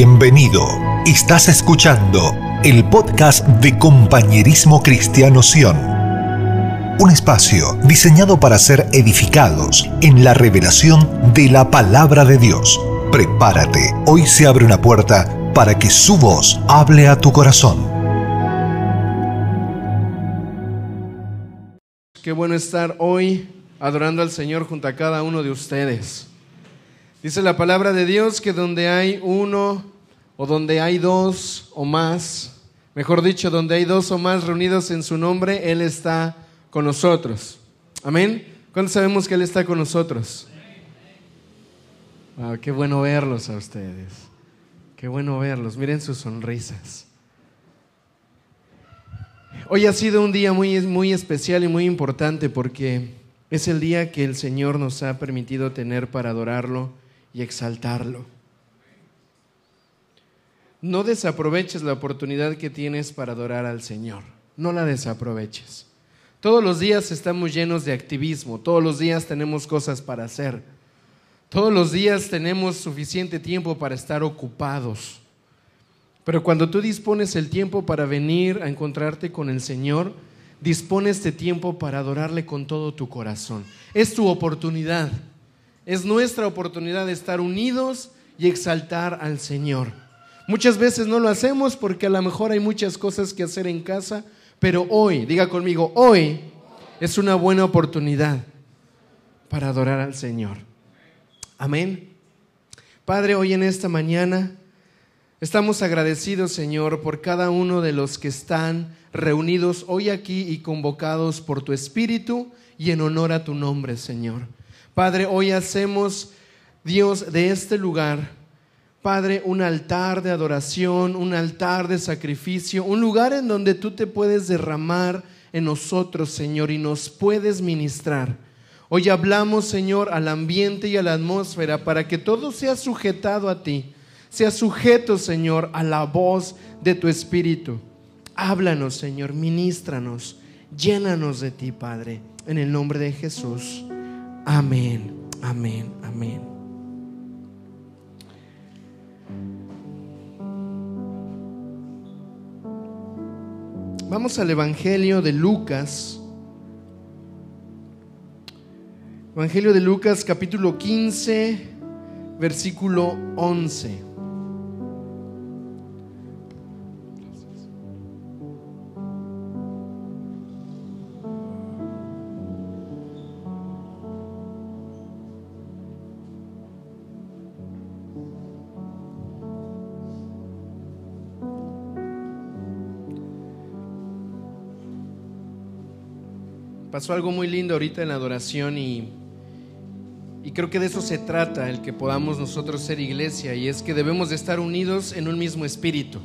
Bienvenido. Estás escuchando el podcast de Compañerismo Cristiano Sion. Un espacio diseñado para ser edificados en la revelación de la palabra de Dios. Prepárate, hoy se abre una puerta para que su voz hable a tu corazón. Qué bueno estar hoy adorando al Señor junto a cada uno de ustedes. Dice la palabra de Dios que donde hay uno o donde hay dos o más, mejor dicho, donde hay dos o más reunidos en su nombre, Él está con nosotros. Amén. ¿Cuándo sabemos que Él está con nosotros? qué bueno verlos a ustedes. Qué bueno verlos. Miren sus sonrisas. Hoy ha sido un día muy, muy especial y muy importante porque es el día que el Señor nos ha permitido tener para adorarlo y exaltarlo. No desaproveches la oportunidad que tienes para adorar al Señor. No la desaproveches. Todos los días estamos llenos de activismo, todos los días tenemos cosas para hacer, todos los días tenemos suficiente tiempo para estar ocupados. Pero cuando tú dispones el tiempo para venir a encontrarte con el Señor, dispone este tiempo para adorarle con todo tu corazón. Es tu oportunidad. Es nuestra oportunidad de estar unidos y exaltar al Señor. Muchas veces no lo hacemos porque a lo mejor hay muchas cosas que hacer en casa, pero hoy, diga conmigo, hoy es una buena oportunidad para adorar al Señor. Amén. Padre, hoy en esta mañana estamos agradecidos, Señor, por cada uno de los que están reunidos hoy aquí y convocados por tu Espíritu y en honor a tu nombre, Señor. Padre, hoy hacemos, Dios, de este lugar, Padre, un altar de adoración, un altar de sacrificio, un lugar en donde tú te puedes derramar en nosotros, Señor, y nos puedes ministrar. Hoy hablamos, Señor, al ambiente y a la atmósfera para que todo sea sujetado a ti, sea sujeto, Señor, a la voz de tu Espíritu. Háblanos, Señor, ministranos, llénanos de ti, Padre, en el nombre de Jesús. Amén, amén, amén. Vamos al Evangelio de Lucas. Evangelio de Lucas capítulo 15, versículo 11. Pasó algo muy lindo ahorita en la adoración y, y creo que de eso se trata, el que podamos nosotros ser iglesia, y es que debemos de estar unidos en un mismo espíritu.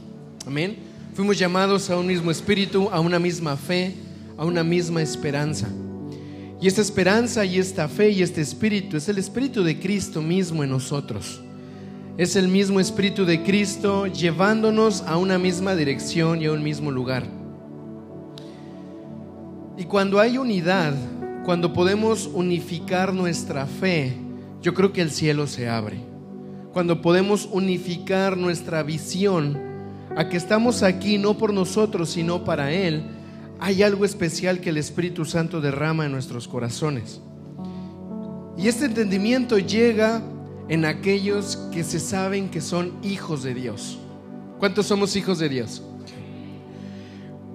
Amén. Fuimos llamados a un mismo espíritu, a una misma fe, a una misma esperanza. Y esta esperanza y esta fe y este espíritu es el espíritu de Cristo mismo en nosotros. Es el mismo espíritu de Cristo llevándonos a una misma dirección y a un mismo lugar. Y cuando hay unidad, cuando podemos unificar nuestra fe, yo creo que el cielo se abre. Cuando podemos unificar nuestra visión a que estamos aquí no por nosotros, sino para Él, hay algo especial que el Espíritu Santo derrama en nuestros corazones. Y este entendimiento llega en aquellos que se saben que son hijos de Dios. ¿Cuántos somos hijos de Dios?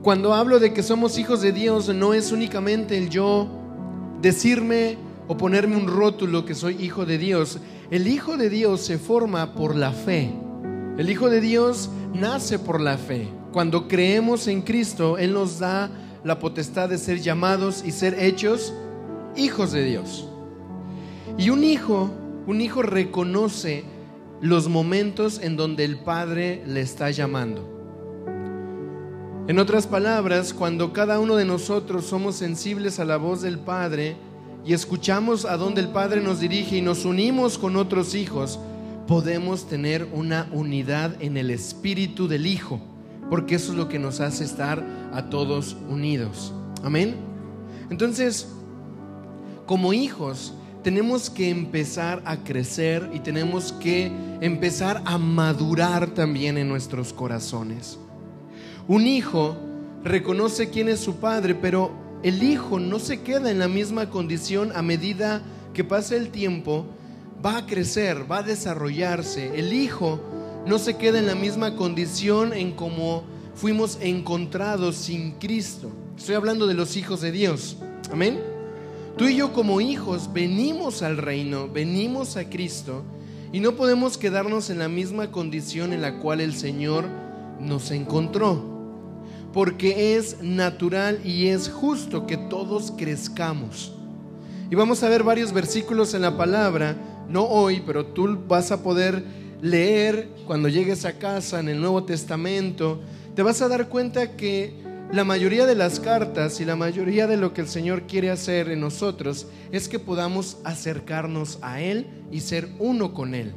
Cuando hablo de que somos hijos de Dios, no es únicamente el yo decirme o ponerme un rótulo que soy hijo de Dios. El hijo de Dios se forma por la fe. El hijo de Dios nace por la fe. Cuando creemos en Cristo, Él nos da la potestad de ser llamados y ser hechos hijos de Dios. Y un hijo, un hijo reconoce los momentos en donde el Padre le está llamando. En otras palabras, cuando cada uno de nosotros somos sensibles a la voz del Padre y escuchamos a dónde el Padre nos dirige y nos unimos con otros hijos, podemos tener una unidad en el espíritu del Hijo, porque eso es lo que nos hace estar a todos unidos. Amén. Entonces, como hijos, tenemos que empezar a crecer y tenemos que empezar a madurar también en nuestros corazones. Un hijo reconoce quién es su padre, pero el hijo no se queda en la misma condición a medida que pasa el tiempo, va a crecer, va a desarrollarse. El hijo no se queda en la misma condición en como fuimos encontrados sin Cristo. Estoy hablando de los hijos de Dios. Amén. Tú y yo como hijos venimos al reino, venimos a Cristo y no podemos quedarnos en la misma condición en la cual el Señor nos encontró. Porque es natural y es justo que todos crezcamos. Y vamos a ver varios versículos en la palabra, no hoy, pero tú vas a poder leer cuando llegues a casa en el Nuevo Testamento. Te vas a dar cuenta que la mayoría de las cartas y la mayoría de lo que el Señor quiere hacer en nosotros es que podamos acercarnos a Él y ser uno con Él.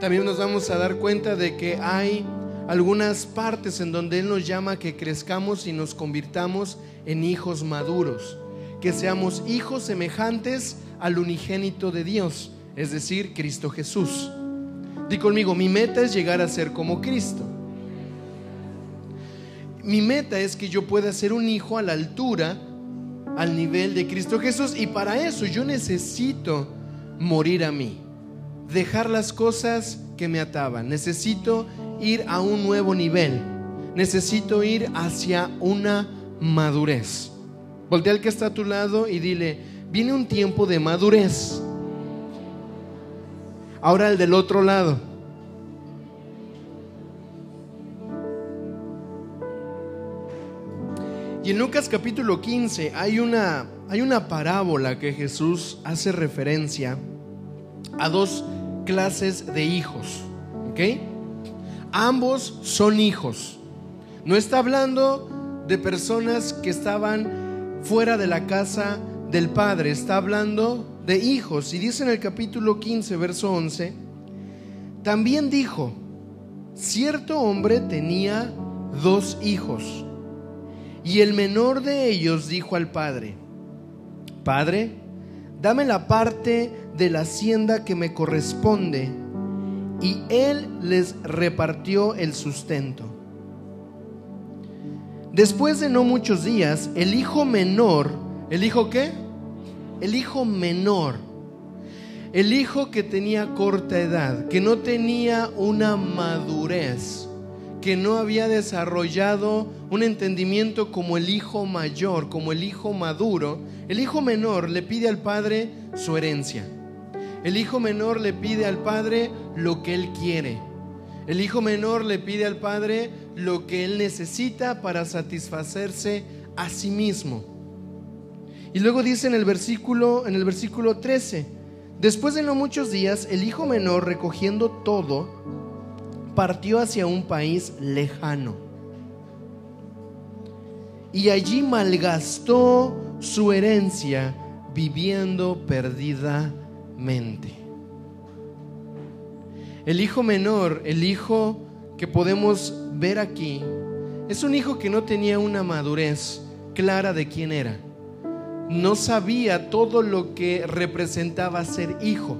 También nos vamos a dar cuenta de que hay algunas partes en donde Él nos llama que crezcamos y nos convirtamos en hijos maduros, que seamos hijos semejantes al unigénito de Dios, es decir, Cristo Jesús. Di conmigo, mi meta es llegar a ser como Cristo mi meta es que yo pueda ser un hijo a la altura, al nivel de Cristo Jesús. Y para eso yo necesito morir a mí, dejar las cosas que me ataban. Necesito ir a un nuevo nivel. Necesito ir hacia una madurez. Voltea al que está a tu lado y dile, viene un tiempo de madurez. Ahora el del otro lado. Y en Lucas capítulo 15 hay una, hay una parábola que Jesús hace referencia a dos clases de hijos. ¿Ok? Ambos son hijos. No está hablando de personas que estaban fuera de la casa del Padre, está hablando de hijos. Y dice en el capítulo 15, verso 11, también dijo, cierto hombre tenía dos hijos. Y el menor de ellos dijo al padre, Padre, dame la parte de la hacienda que me corresponde. Y él les repartió el sustento. Después de no muchos días, el hijo menor, ¿el hijo qué? El hijo menor, el hijo que tenía corta edad, que no tenía una madurez, que no había desarrollado un entendimiento como el hijo mayor, como el hijo maduro, el hijo menor le pide al padre su herencia. El hijo menor le pide al padre lo que él quiere. El hijo menor le pide al padre lo que él necesita para satisfacerse a sí mismo. Y luego dice en el versículo en el versículo 13, después de no muchos días el hijo menor recogiendo todo partió hacia un país lejano. Y allí malgastó su herencia viviendo perdidamente. El hijo menor, el hijo que podemos ver aquí, es un hijo que no tenía una madurez clara de quién era. No sabía todo lo que representaba ser hijo.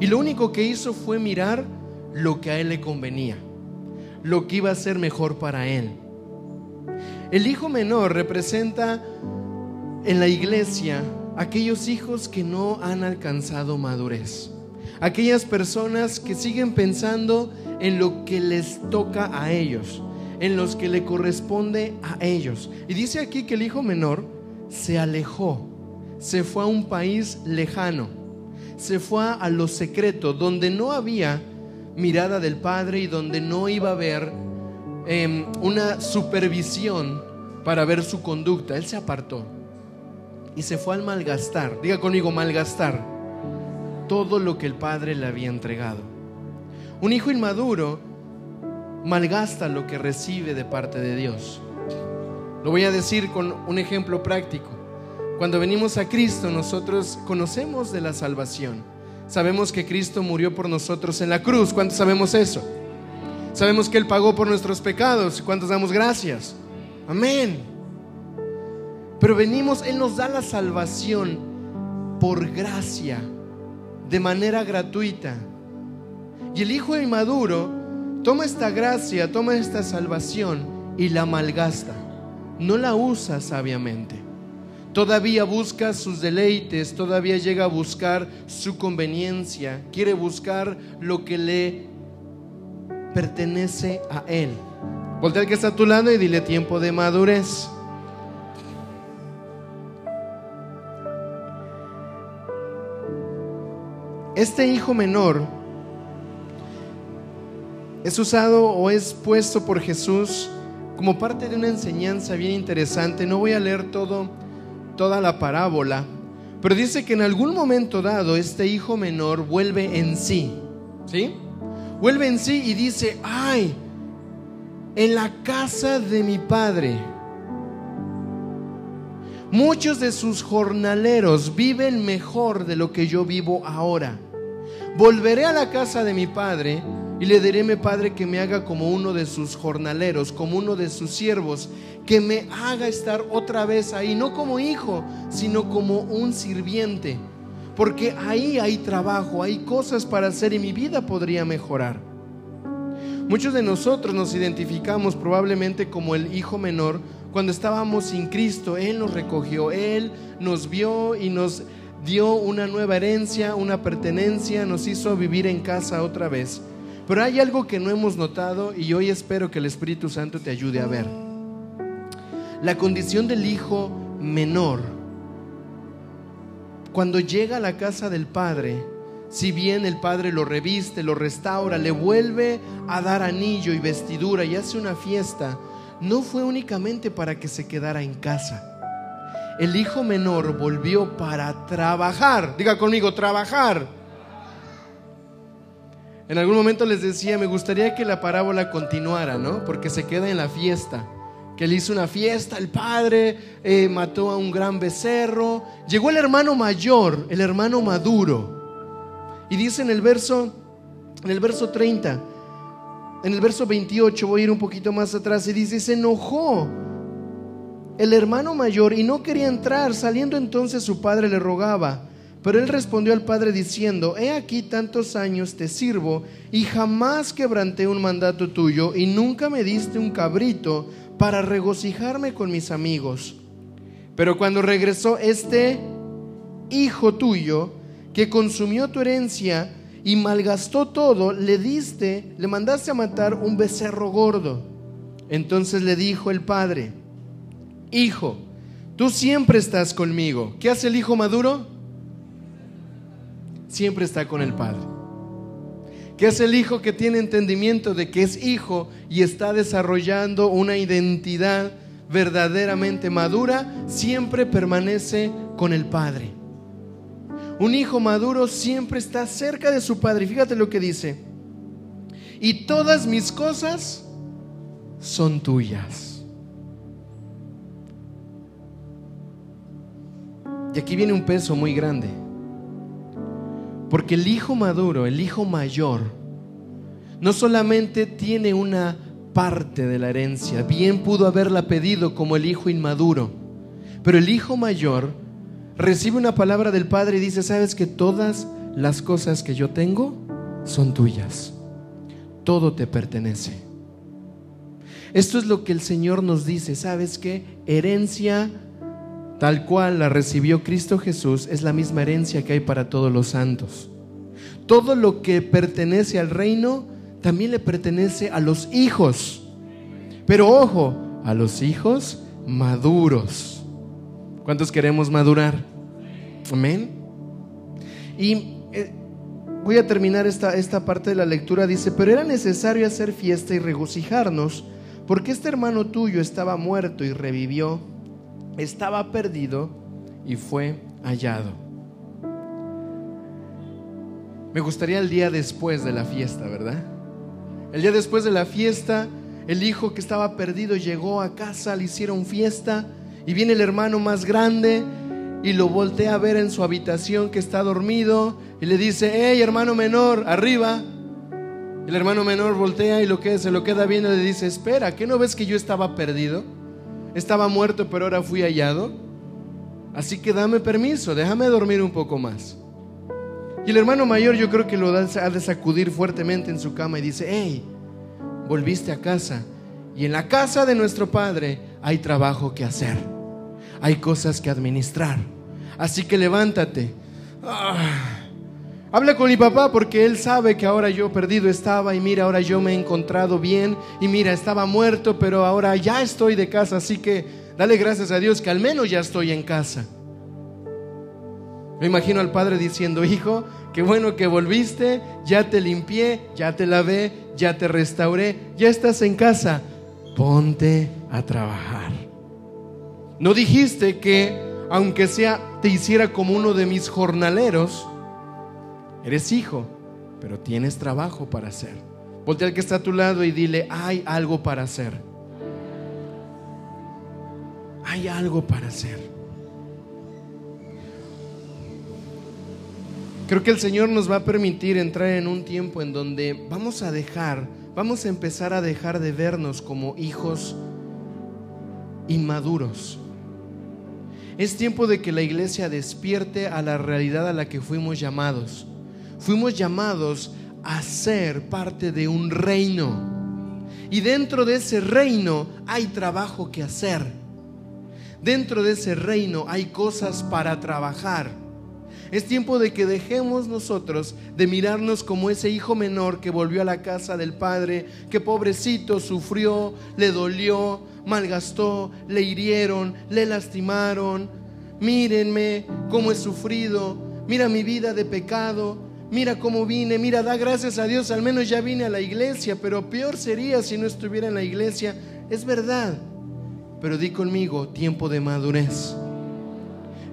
Y lo único que hizo fue mirar lo que a él le convenía, lo que iba a ser mejor para él. El hijo menor representa en la iglesia aquellos hijos que no han alcanzado madurez, aquellas personas que siguen pensando en lo que les toca a ellos, en los que le corresponde a ellos. Y dice aquí que el hijo menor se alejó, se fue a un país lejano, se fue a lo secreto, donde no había mirada del Padre y donde no iba a haber em, una supervisión para ver su conducta. Él se apartó y se fue al malgastar. Diga conmigo, malgastar todo lo que el Padre le había entregado. Un hijo inmaduro malgasta lo que recibe de parte de Dios. Lo voy a decir con un ejemplo práctico. Cuando venimos a Cristo, nosotros conocemos de la salvación. Sabemos que Cristo murió por nosotros en la cruz. ¿Cuántos sabemos eso? Sabemos que Él pagó por nuestros pecados. ¿Cuántos damos gracias? Amén. Pero venimos, Él nos da la salvación por gracia, de manera gratuita. Y el hijo inmaduro toma esta gracia, toma esta salvación y la malgasta. No la usa sabiamente. Todavía busca sus deleites, todavía llega a buscar su conveniencia, quiere buscar lo que le pertenece a él. Voltea al que está a tu lado y dile tiempo de madurez. Este hijo menor es usado o es puesto por Jesús como parte de una enseñanza bien interesante. No voy a leer todo, toda la parábola, pero dice que en algún momento dado este hijo menor vuelve en sí, ¿sí? Vuelve en sí y dice, ay, en la casa de mi padre. Muchos de sus jornaleros viven mejor de lo que yo vivo ahora. Volveré a la casa de mi padre y le diré a mi padre que me haga como uno de sus jornaleros, como uno de sus siervos, que me haga estar otra vez ahí, no como hijo, sino como un sirviente. Porque ahí hay trabajo, hay cosas para hacer y mi vida podría mejorar. Muchos de nosotros nos identificamos probablemente como el hijo menor cuando estábamos sin Cristo. Él nos recogió, Él nos vio y nos dio una nueva herencia, una pertenencia, nos hizo vivir en casa otra vez. Pero hay algo que no hemos notado y hoy espero que el Espíritu Santo te ayude a ver. La condición del hijo menor, cuando llega a la casa del Padre, si bien el Padre lo reviste, lo restaura, le vuelve a dar anillo y vestidura y hace una fiesta, no fue únicamente para que se quedara en casa el hijo menor volvió para trabajar. Diga conmigo, trabajar. En algún momento les decía, me gustaría que la parábola continuara, ¿no? Porque se queda en la fiesta. Que él hizo una fiesta, el padre eh, mató a un gran becerro. Llegó el hermano mayor, el hermano maduro. Y dice en el verso, en el verso 30, en el verso 28, voy a ir un poquito más atrás, y dice, se enojó el hermano mayor y no quería entrar. Saliendo entonces su padre le rogaba. Pero él respondió al padre diciendo, he aquí tantos años te sirvo y jamás quebranté un mandato tuyo y nunca me diste un cabrito para regocijarme con mis amigos. Pero cuando regresó este hijo tuyo que consumió tu herencia y malgastó todo, le diste, le mandaste a matar un becerro gordo. Entonces le dijo el padre, hijo, tú siempre estás conmigo. ¿Qué hace el hijo maduro? Siempre está con el padre. ¿Qué hace el hijo que tiene entendimiento de que es hijo y está desarrollando una identidad verdaderamente madura? Siempre permanece con el padre. Un hijo maduro siempre está cerca de su padre. Fíjate lo que dice. Y todas mis cosas son tuyas. Y aquí viene un peso muy grande. Porque el hijo maduro, el hijo mayor, no solamente tiene una parte de la herencia, bien pudo haberla pedido como el hijo inmaduro, pero el hijo mayor recibe una palabra del Padre y dice, ¿sabes que todas las cosas que yo tengo son tuyas? Todo te pertenece. Esto es lo que el Señor nos dice, ¿sabes qué? Herencia tal cual la recibió Cristo Jesús, es la misma herencia que hay para todos los santos. Todo lo que pertenece al reino también le pertenece a los hijos. Pero ojo, a los hijos maduros. ¿Cuántos queremos madurar? Amén. Y eh, voy a terminar esta, esta parte de la lectura. Dice, pero era necesario hacer fiesta y regocijarnos, porque este hermano tuyo estaba muerto y revivió estaba perdido y fue hallado. Me gustaría el día después de la fiesta, ¿verdad? El día después de la fiesta, el hijo que estaba perdido llegó a casa, le hicieron fiesta y viene el hermano más grande y lo voltea a ver en su habitación que está dormido y le dice, hey hermano menor, arriba. El hermano menor voltea y lo que se lo queda viendo le dice, espera, ¿qué no ves que yo estaba perdido? Estaba muerto, pero ahora fui hallado. Así que dame permiso, déjame dormir un poco más. Y el hermano mayor yo creo que lo ha de sacudir fuertemente en su cama y dice, hey, volviste a casa. Y en la casa de nuestro Padre hay trabajo que hacer. Hay cosas que administrar. Así que levántate. Ah, habla con mi papá porque él sabe que ahora yo perdido estaba y mira, ahora yo me he encontrado bien y mira, estaba muerto, pero ahora ya estoy de casa. Así que dale gracias a Dios que al menos ya estoy en casa. Me imagino al padre diciendo, hijo, qué bueno que volviste, ya te limpié, ya te lavé, ya te restauré, ya estás en casa, ponte a trabajar. No dijiste que, aunque sea, te hiciera como uno de mis jornaleros, eres hijo, pero tienes trabajo para hacer. Voltea al que está a tu lado y dile, hay algo para hacer. Hay algo para hacer. Creo que el Señor nos va a permitir entrar en un tiempo en donde vamos a dejar, vamos a empezar a dejar de vernos como hijos inmaduros. Es tiempo de que la iglesia despierte a la realidad a la que fuimos llamados. Fuimos llamados a ser parte de un reino. Y dentro de ese reino hay trabajo que hacer. Dentro de ese reino hay cosas para trabajar. Es tiempo de que dejemos nosotros de mirarnos como ese hijo menor que volvió a la casa del padre, que pobrecito sufrió, le dolió, malgastó, le hirieron, le lastimaron. Mírenme cómo he sufrido, mira mi vida de pecado, mira cómo vine, mira, da gracias a Dios, al menos ya vine a la iglesia, pero peor sería si no estuviera en la iglesia. Es verdad, pero di conmigo, tiempo de madurez.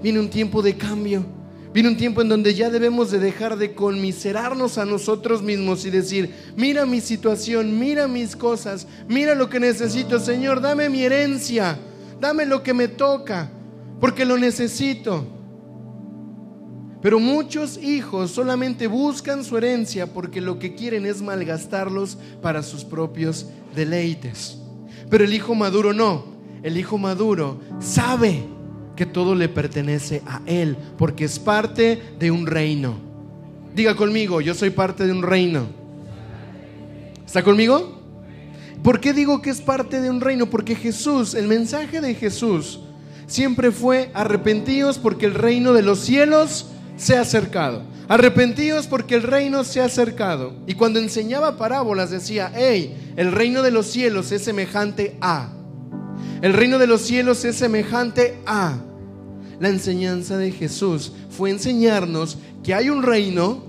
Viene un tiempo de cambio. Viene un tiempo en donde ya debemos de dejar de conmiserarnos a nosotros mismos y decir, mira mi situación, mira mis cosas, mira lo que necesito, Señor, dame mi herencia, dame lo que me toca, porque lo necesito. Pero muchos hijos solamente buscan su herencia porque lo que quieren es malgastarlos para sus propios deleites. Pero el hijo maduro no, el hijo maduro sabe que todo le pertenece a Él, porque es parte de un reino. Diga conmigo, yo soy parte de un reino. ¿Está conmigo? ¿Por qué digo que es parte de un reino? Porque Jesús, el mensaje de Jesús, siempre fue arrepentidos porque el reino de los cielos se ha acercado. Arrepentidos porque el reino se ha acercado. Y cuando enseñaba parábolas decía, hey, el reino de los cielos es semejante a. El reino de los cielos es semejante a. La enseñanza de Jesús fue enseñarnos que hay un reino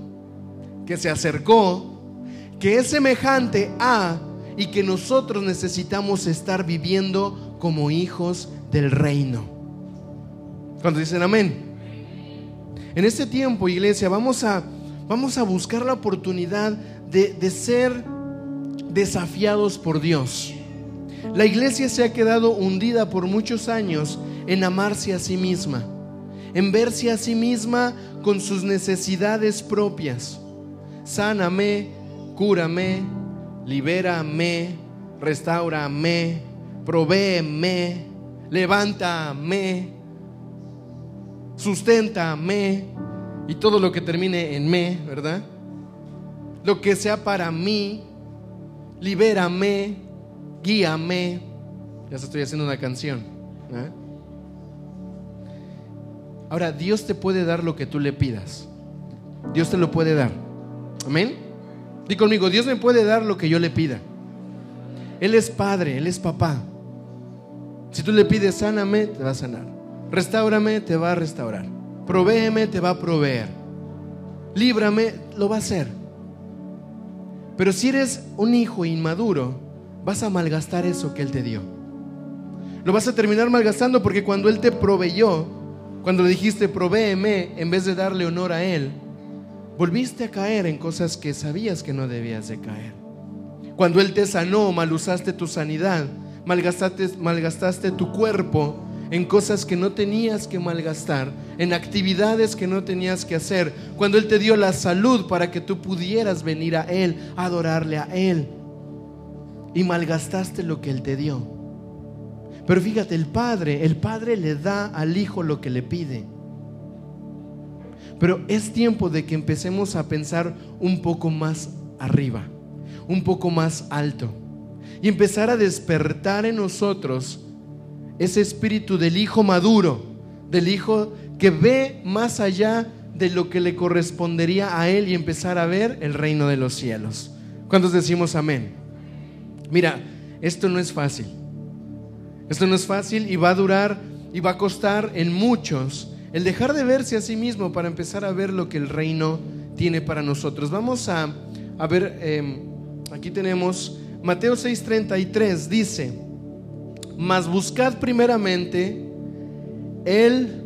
que se acercó, que es semejante a y que nosotros necesitamos estar viviendo como hijos del reino. Cuando dicen amén. En este tiempo, iglesia, vamos a, vamos a buscar la oportunidad de, de ser desafiados por Dios. La iglesia se ha quedado hundida por muchos años en amarse a sí misma, en verse a sí misma con sus necesidades propias. Sáname, cúrame, libérame, restaurame, provéeme, levántame, susténtame y todo lo que termine en me, ¿verdad? Lo que sea para mí, libérame, guíame. Ya estoy haciendo una canción. ¿eh? Ahora, Dios te puede dar lo que tú le pidas. Dios te lo puede dar. Amén. Di conmigo, Dios me puede dar lo que yo le pida. Él es padre, Él es papá. Si tú le pides, sáname, te va a sanar. Restáurame, te va a restaurar. Provéeme, te va a proveer. Líbrame, lo va a hacer. Pero si eres un hijo inmaduro, vas a malgastar eso que Él te dio. Lo vas a terminar malgastando porque cuando Él te proveyó, cuando le dijiste provéeme, en vez de darle honor a Él, volviste a caer en cosas que sabías que no debías de caer. Cuando Él te sanó, mal usaste tu sanidad, malgastaste, malgastaste tu cuerpo en cosas que no tenías que malgastar, en actividades que no tenías que hacer. Cuando Él te dio la salud para que tú pudieras venir a Él, adorarle a Él y malgastaste lo que Él te dio. Pero fíjate, el Padre, el Padre le da al Hijo lo que le pide. Pero es tiempo de que empecemos a pensar un poco más arriba, un poco más alto. Y empezar a despertar en nosotros ese espíritu del Hijo maduro, del Hijo que ve más allá de lo que le correspondería a Él y empezar a ver el reino de los cielos. ¿Cuántos decimos amén? Mira, esto no es fácil. Esto no es fácil y va a durar y va a costar en muchos el dejar de verse a sí mismo para empezar a ver lo que el reino tiene para nosotros. Vamos a, ver, em, aquí tenemos Mateo 6:33, dice, mas buscad primeramente el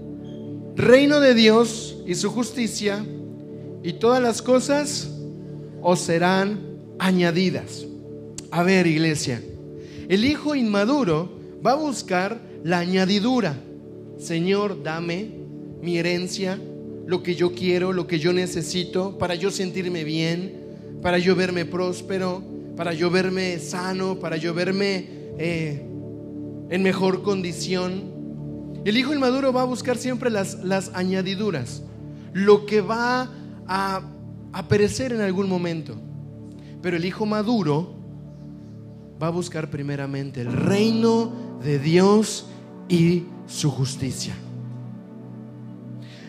reino de Dios y su justicia, y todas las cosas os serán añadidas. A ver, iglesia, el hijo inmaduro va a buscar la añadidura. Señor, dame mi herencia, lo que yo quiero, lo que yo necesito, para yo sentirme bien, para yo verme próspero, para yo verme sano, para yo verme eh, en mejor condición. El hijo inmaduro va a buscar siempre las, las añadiduras, lo que va a, a perecer en algún momento. Pero el hijo maduro va a buscar primeramente el reino de Dios y su justicia.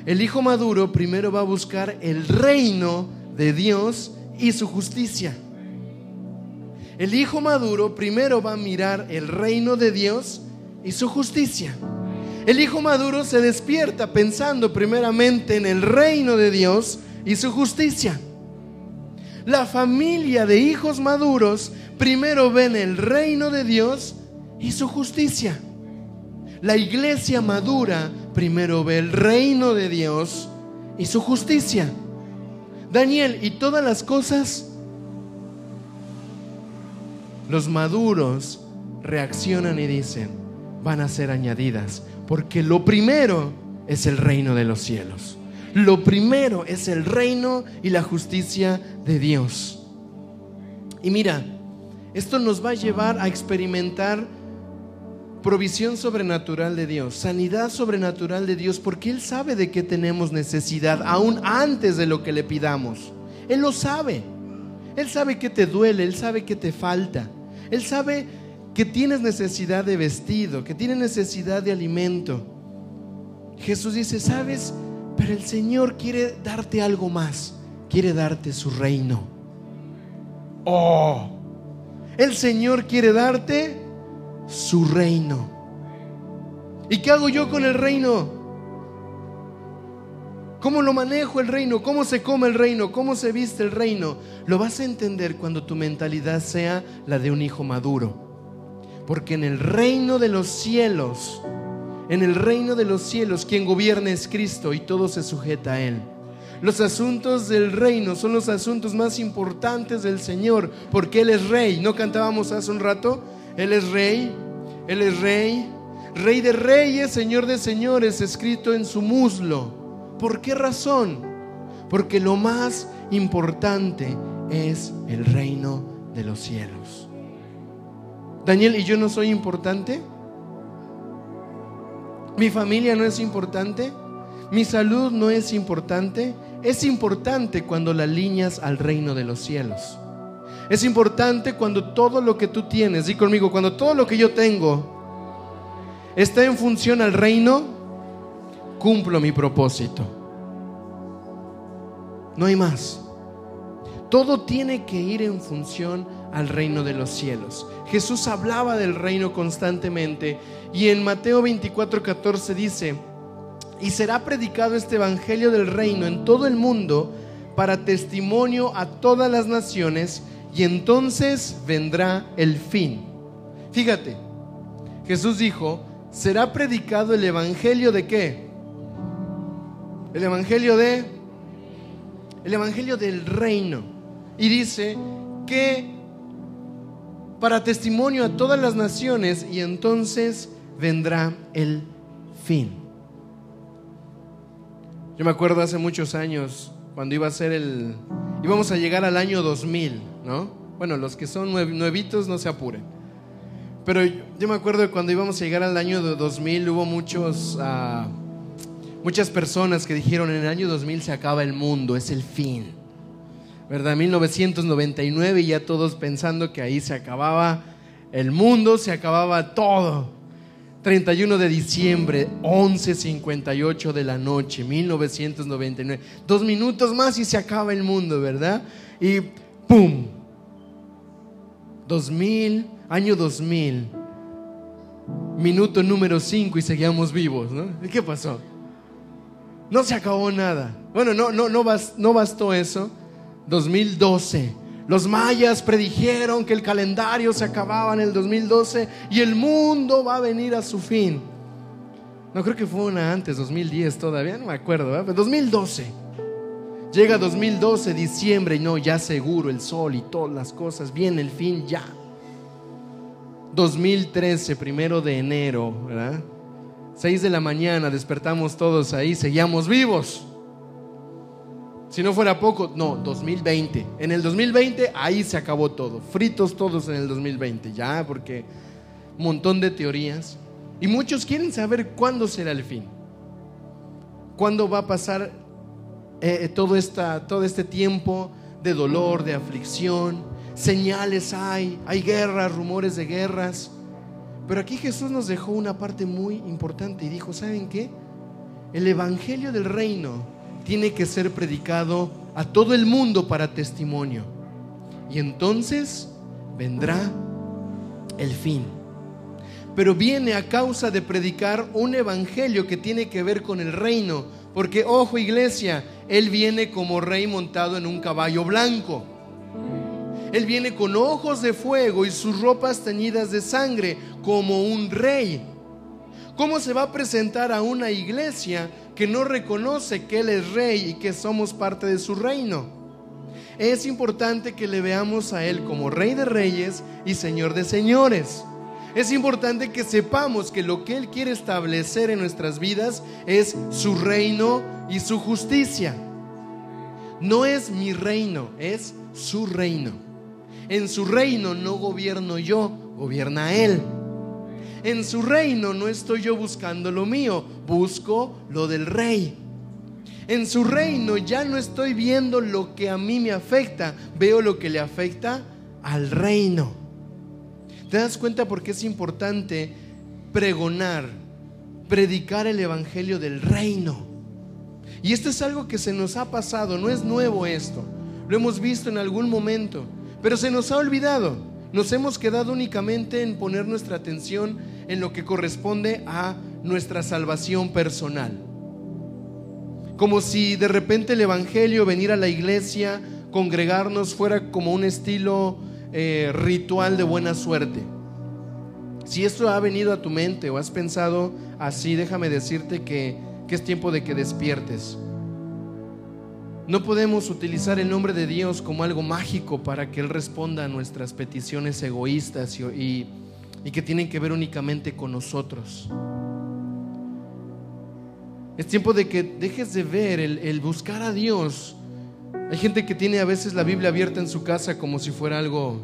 El hijo maduro primero va a buscar el reino de Dios y su justicia. El hijo maduro primero va a mirar el reino de Dios y su justicia. El hijo maduro se despierta pensando primeramente en el reino de Dios y su justicia. La familia de hijos maduros primero ven el reino de Dios y su justicia. La iglesia madura primero ve el reino de Dios y su justicia. Daniel, y todas las cosas, los maduros reaccionan y dicen, van a ser añadidas, porque lo primero es el reino de los cielos. Lo primero es el reino y la justicia de Dios. Y mira, esto nos va a llevar a experimentar provisión sobrenatural de Dios, sanidad sobrenatural de Dios, porque Él sabe de qué tenemos necesidad, aún antes de lo que le pidamos. Él lo sabe. Él sabe que te duele, Él sabe que te falta. Él sabe que tienes necesidad de vestido, que tienes necesidad de alimento. Jesús dice, ¿sabes? Pero el Señor quiere darte algo más. Quiere darte su reino. Oh, el Señor quiere darte su reino. ¿Y qué hago yo con el reino? ¿Cómo lo manejo el reino? ¿Cómo se come el reino? ¿Cómo se viste el reino? Lo vas a entender cuando tu mentalidad sea la de un hijo maduro. Porque en el reino de los cielos, en el reino de los cielos, quien gobierna es Cristo y todo se sujeta a Él. Los asuntos del reino son los asuntos más importantes del Señor, porque Él es rey. ¿No cantábamos hace un rato? Él es rey, Él es rey, rey de reyes, señor de señores, escrito en su muslo. ¿Por qué razón? Porque lo más importante es el reino de los cielos. Daniel, ¿y yo no soy importante? ¿Mi familia no es importante? ¿Mi salud no es importante? Es importante cuando la alineas al reino de los cielos. Es importante cuando todo lo que tú tienes, di conmigo, cuando todo lo que yo tengo está en función al reino, cumplo mi propósito. No hay más. Todo tiene que ir en función al reino de los cielos. Jesús hablaba del reino constantemente y en Mateo 24, 14 dice, y será predicado este evangelio del reino en todo el mundo para testimonio a todas las naciones y entonces vendrá el fin. Fíjate, Jesús dijo, será predicado el evangelio de qué? El evangelio de el evangelio del reino. Y dice que para testimonio a todas las naciones y entonces vendrá el fin. Yo me acuerdo hace muchos años cuando iba a ser el íbamos a llegar al año 2000 ¿no? Bueno, los que son nuevitos no se apuren. Pero yo me acuerdo de cuando íbamos a llegar al año 2000, hubo muchos, ah, muchas personas que dijeron, en el año 2000 se acaba el mundo, es el fin. ¿Verdad? 1999 y ya todos pensando que ahí se acababa el mundo, se acababa todo. 31 de diciembre, 11.58 de la noche, 1999. Dos minutos más y se acaba el mundo, ¿verdad? Y ¡pum! 2000, año 2000, minuto número 5 y seguíamos vivos, ¿no? ¿Y qué pasó? No se acabó nada. Bueno, no, no, no, bastó eso. 2012 los mayas predijeron que el calendario se acababa en el 2012 y el mundo va a venir a su fin. No creo que fue una antes, 2010 todavía, no me acuerdo, ¿verdad? 2012. Llega 2012, diciembre, y no, ya seguro el sol y todas las cosas, viene el fin ya. 2013, primero de enero, ¿verdad? 6 de la mañana, despertamos todos ahí, seguíamos vivos. Si no fuera poco, no, 2020. En el 2020 ahí se acabó todo. Fritos todos en el 2020, ya, porque un montón de teorías. Y muchos quieren saber cuándo será el fin. ¿Cuándo va a pasar eh, eh, todo, esta, todo este tiempo de dolor, de aflicción? Señales hay, hay guerras, rumores de guerras. Pero aquí Jesús nos dejó una parte muy importante y dijo, ¿saben qué? El Evangelio del Reino tiene que ser predicado a todo el mundo para testimonio. Y entonces vendrá el fin. Pero viene a causa de predicar un evangelio que tiene que ver con el reino. Porque, ojo iglesia, Él viene como rey montado en un caballo blanco. Él viene con ojos de fuego y sus ropas teñidas de sangre como un rey. ¿Cómo se va a presentar a una iglesia que no reconoce que Él es rey y que somos parte de su reino? Es importante que le veamos a Él como rey de reyes y señor de señores. Es importante que sepamos que lo que Él quiere establecer en nuestras vidas es su reino y su justicia. No es mi reino, es su reino. En su reino no gobierno yo, gobierna Él. En su reino no estoy yo buscando lo mío, busco lo del rey. En su reino ya no estoy viendo lo que a mí me afecta, veo lo que le afecta al reino. ¿Te das cuenta por qué es importante pregonar, predicar el evangelio del reino? Y esto es algo que se nos ha pasado, no es nuevo esto. Lo hemos visto en algún momento, pero se nos ha olvidado. Nos hemos quedado únicamente en poner nuestra atención en lo que corresponde a nuestra salvación personal. Como si de repente el Evangelio, venir a la iglesia, congregarnos, fuera como un estilo eh, ritual de buena suerte. Si esto ha venido a tu mente o has pensado así, déjame decirte que, que es tiempo de que despiertes. No podemos utilizar el nombre de Dios como algo mágico para que Él responda a nuestras peticiones egoístas y, que tienen que ver únicamente con nosotros. Es tiempo de que dejes de ver el, el, buscar a Dios. Hay gente que tiene a veces la Biblia abierta en su casa como si fuera algo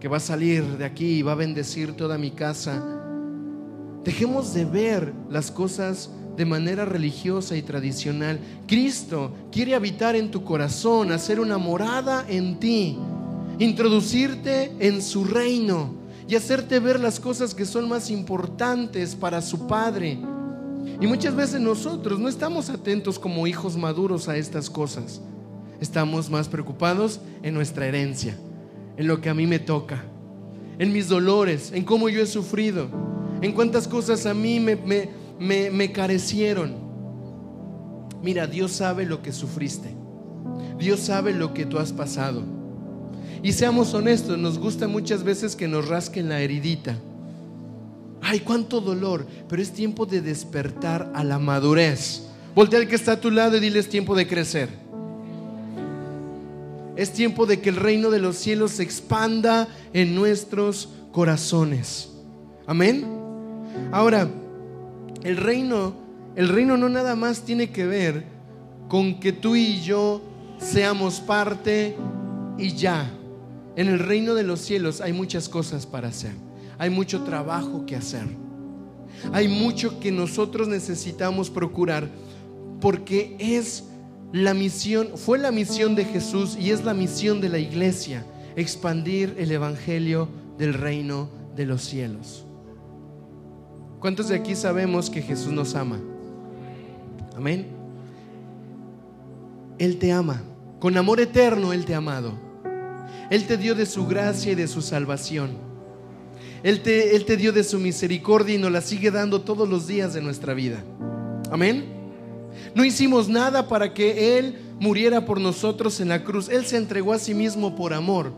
que va a salir de aquí y va a bendecir toda mi casa. Dejemos de ver las cosas de manera religiosa y tradicional. Cristo quiere habitar en tu corazón, hacer una morada en ti, introducirte en su reino y hacerte ver las cosas que son más importantes para su Padre. Y muchas veces nosotros no estamos atentos como hijos maduros a estas cosas. Estamos más preocupados en nuestra herencia, en lo que a mí me toca, en mis dolores, en cómo yo he sufrido, en cuántas cosas a mí me, me carecieron. Mira, Dios sabe lo que sufriste. Dios sabe lo que tú has pasado. Y seamos honestos, nos gusta muchas veces que nos rasquen la heridita. Ay, cuánto dolor, pero es tiempo de despertar a la madurez. Voltea al que está a tu lado y dile es tiempo de crecer. Es tiempo de que el reino de los cielos se expanda en nuestros corazones. Amén. Ahora, el reino, el reino no nada más tiene que ver con que tú y yo seamos parte y ya. En el reino de los cielos hay muchas cosas para hacer. hay mucho trabajo que hacer. Hay mucho que nosotros necesitamos procurar porque es la misión, fue la misión de Jesús y es la misión de la iglesia, expandir el evangelio del reino de los cielos. ¿Cuántos de aquí sabemos que Jesús nos ama? Amén. Él te ama. Con amor eterno Él te ha amado. Él te dio de su gracia y de su salvación. Él te, Él te dio de su misericordia y nos la sigue dando todos los días de nuestra vida. Amén. No hicimos nada para que Él muriera por nosotros en la cruz. Él se entregó a sí mismo por amor.